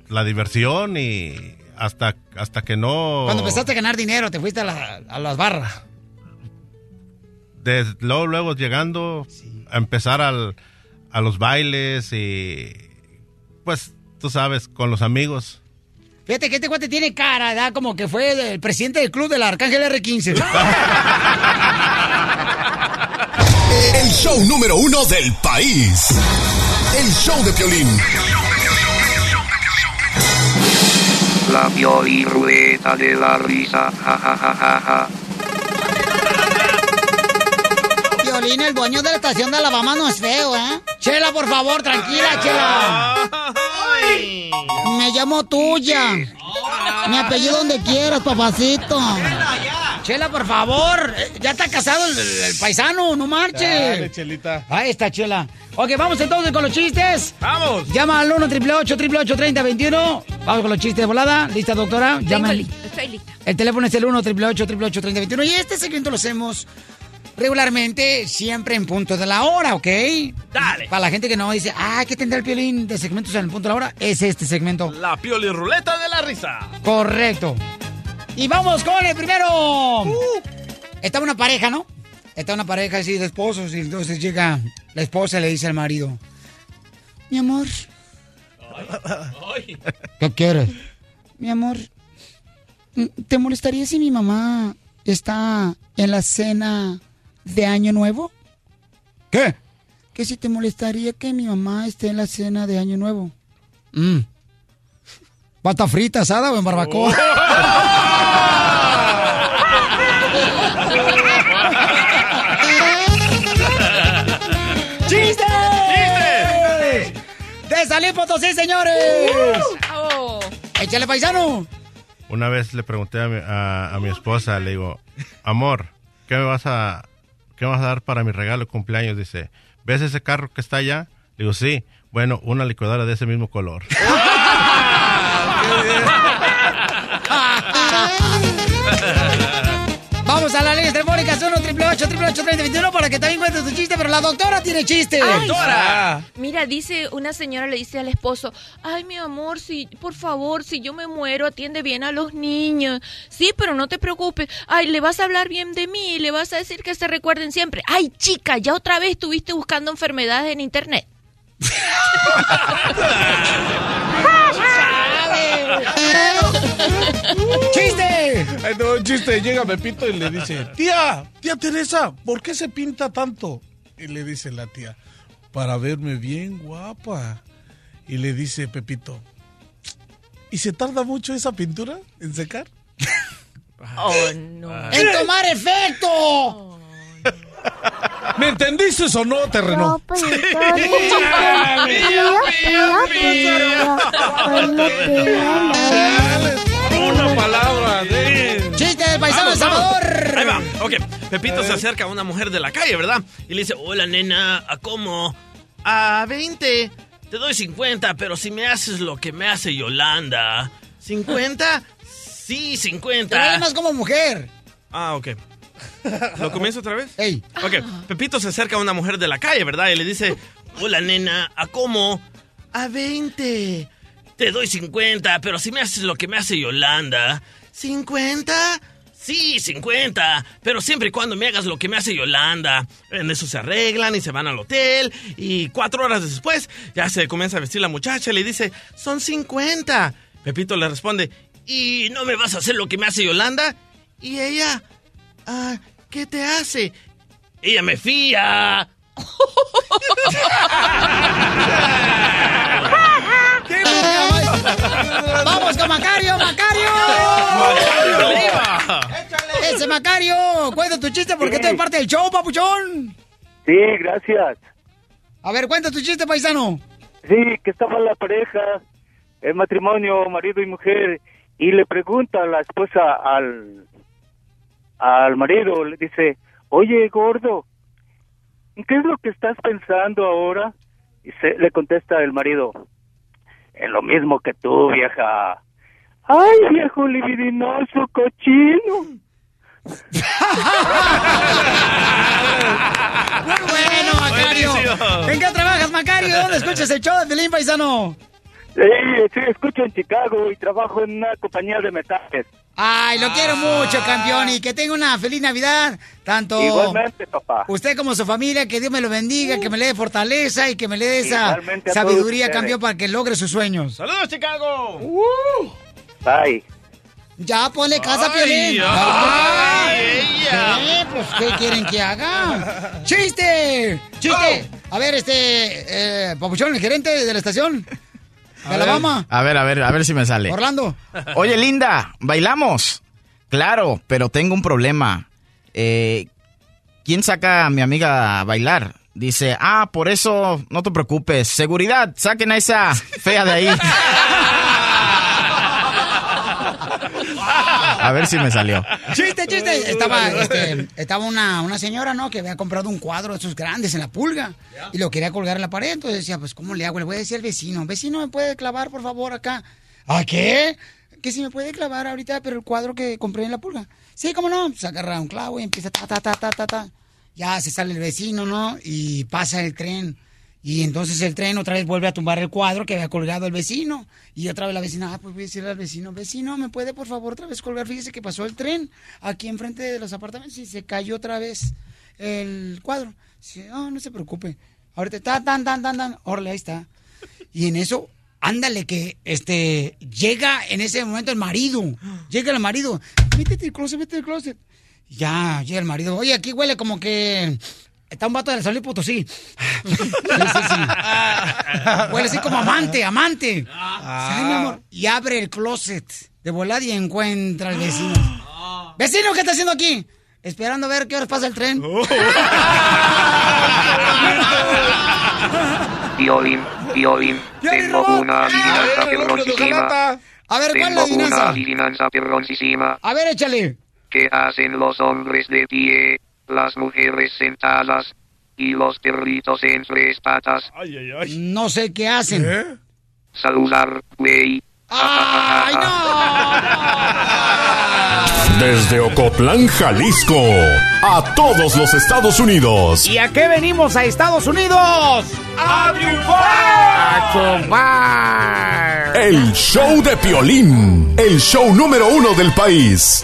la diversión y hasta, hasta que no... Cuando empezaste a ganar dinero, te fuiste a, la- a las barras. de- luego, luego llegando a empezar al, a los bailes y pues tú sabes, con los amigos. Fíjate que este cuate tiene cara, ¿verdad? Como que fue el presidente del club del Arcángel R15. (laughs) El show número uno del país. El show de Piolín. La Pioli Rueda de la Risa. Ja, ja, ja, ja, ja. Violín, el dueño de la estación de Alabama no es feo, ¿eh? Chela, por favor, tranquila, Chela. Me llamo tuya. Mi apellido donde quieras, papacito. Chela, por favor. Eh, Ya está casado el, el paisano, no marches. Dale, Chelita. Ahí está, Chela. Ok, vamos entonces con los chistes. ¡Vamos! Llama al 1 888 3021 Vamos con los chistes de volada. ¿Lista, doctora? Llama. Estoy lista. El teléfono es el 1 888 3021 Y este segmento lo hacemos regularmente, siempre en punto de la hora, ¿ok? Dale. Para la gente que no dice, ah, ¿qué tendrá el violín de segmentos en el punto de la hora? Es este segmento. La Pioli Ruleta de la Risa. Correcto. Y vamos con el primero. Está una pareja, ¿no? Está una pareja así de esposos y entonces llega la esposa y le dice al marido, mi amor, ¿qué quieres? Mi amor, ¿te molestaría si mi mamá está en la cena de Año Nuevo? ¿Qué? Que si te molestaría que mi mamá esté en la cena de Año Nuevo. Mm. ¿Pata frita, asada o en barbacoa? ¡Chiste! Potosí, señores! Oh. ¡Échale, paisano! Una vez le pregunté a mi, a- a mi esposa, le digo, amor, ¿qué me vas a, qué me vas a dar para mi regalo de cumpleaños? Dice, ¿ves ese carro que está allá? Le digo, sí. Bueno, una licuadora de ese mismo color. (laughs) (laughs) Vamos a la línea telefónica 1 888 3021 para que también cuentes tu chiste, pero la doctora tiene chiste. Ay, Mira, dice, una señora le dice al esposo, ay, mi amor, si, por favor, si yo me muero, atiende bien a los niños. Sí, pero no te preocupes. Ay, le vas a hablar bien de mí, le vas a decir que se recuerden siempre. Ay, chica, ya otra vez estuviste buscando enfermedades en internet. (laughs) (laughs) ¡Chiste! Ay, no, un chiste. Llega Pepito y le dice, tía, tía Teresa, ¿por qué se pinta tanto? Y le dice la tía, para verme bien guapa. Y le dice Pepito, ¿y se tarda mucho esa pintura en secar? Oh, no. ¡En tomar efecto! ¿Me entendiste o no, terreno? (laughs) Una palabra de... ¡Chiste paisano de vamos. Salvador! Ahí va. Ok, Pepito se acerca a una mujer de la calle, ¿verdad? Y le dice, hola nena, ¿a cómo? A 20. te doy 50, pero si me haces lo que me hace Yolanda. ¿50? Sí, 50. Pero además como mujer. Ah, ok. (laughs) ¿Lo comienzo otra vez? Ok, Pepito se acerca a una mujer de la calle, ¿verdad? Y le dice, hola nena, ¿a cómo? A 20. Te doy 50, pero si me haces lo que me hace Yolanda. ¿50? Sí, 50. Pero siempre y cuando me hagas lo que me hace Yolanda. En eso se arreglan y se van al hotel. Y cuatro horas después ya se comienza a vestir la muchacha y le dice, son 50. Pepito le responde, ¿y no me vas a hacer lo que me hace Yolanda? Y ella, ah, ¿qué te hace? Ella me fía. ¡Vamos con Macario, Macario! Ese Macario, cuenta tu chiste porque tú eres parte del show, papuchón. Sí, gracias. A ver, cuenta tu chiste, paisano. Sí, que estaba la pareja, el matrimonio, marido y mujer, y le pregunta a la esposa al, al marido, le dice, oye, gordo, ¿qué es lo que estás pensando ahora? Y se, le contesta el marido, en lo mismo que tú, vieja. Ay, viejo libidinoso, cochino. (laughs) Bueno, Macario. ¿En qué trabajas, Macario? ¿Dónde escuchas el show de Pelín, paisano? Sí, sí, escucho en Chicago y trabajo en una compañía de metales. Ay, lo quiero mucho, campeón, y que tenga una feliz Navidad. Tanto Igualmente, papá. usted como su familia, que Dios me lo bendiga, que me le dé fortaleza y que me le dé esa sabiduría, campeón, para que logre sus sueños. ¡Saludos, Chicago! Bye. Ya ponle casa, Ay, Piolín. ay. Pues, ¿qué quieren que haga? (laughs) ¡Chiste! ¡Chiste! A ver, este, eh, Papuchón, el gerente de la estación de Alabama, A ver, a ver, a ver si me sale. Orlando. Oye, Linda, ¿bailamos? Claro, pero tengo un problema. Eh, ¿Quién saca a mi amiga a bailar? Dice, ah, por eso no te preocupes. Seguridad, saquen a esa fea de ahí. (laughs) A ver si me salió. ¡Chiste, chiste! Estaba, este, estaba una, una señora, ¿no? Que había comprado un cuadro de esos grandes en la pulga y lo quería colgar en la pared. Entonces decía, pues, ¿cómo le hago? Le voy a decir al vecino, vecino, ¿me puede clavar, por favor, acá? ¿A qué? Que si me puede clavar ahorita, pero el cuadro que compré en la pulga. Sí, ¿cómo no? Se agarra un clavo y empieza ta, ta, ta, ta, ta, ta. Ya se sale el vecino, ¿no? Y pasa el tren. Y entonces el tren otra vez vuelve a tumbar el cuadro que había colgado el vecino. Y otra vez la vecina, ah, pues voy a decirle al vecino, vecino, ¿me puede por favor otra vez colgar? Fíjese que pasó el tren aquí enfrente de los apartamentos y se cayó otra vez el cuadro. Dice, no, no se preocupe. Ahorita, tan, tan, tan, tan, tan. Órale, ahí está. Y en eso, ándale que, este, llega en ese momento el marido. Llega el marido. Métete el closet, métete el closet. Ya, llega el marido. Oye, aquí huele como que está un vato del San Luis Potosí. (laughs) Sí, sí, sí. Huele así como amante, amante. Ay, mi amor. Y abre el closet de volada y encuentra al vecino. (gasps) Vecino, ¿qué está haciendo aquí? Esperando a ver qué horas pasa el tren. (laughs) Violín, violín, tengo una adivinanza perroncísima. A ver, ¿cuál es la Tengo una adivinanza? adivinanza perroncísima. A ver, échale. ¿Qué hacen los hombres de pie, las mujeres sentadas y los perritos en tres patas? No sé qué hacen. ¿Eh? Saludar, güey. ¡Ay, (laughs) Desde Ocotlán, Jalisco, a todos los Estados Unidos. ¿Y a qué venimos a Estados Unidos? ¡A triunfar! ¡A triunfar! El show de Piolín, el show número uno del país.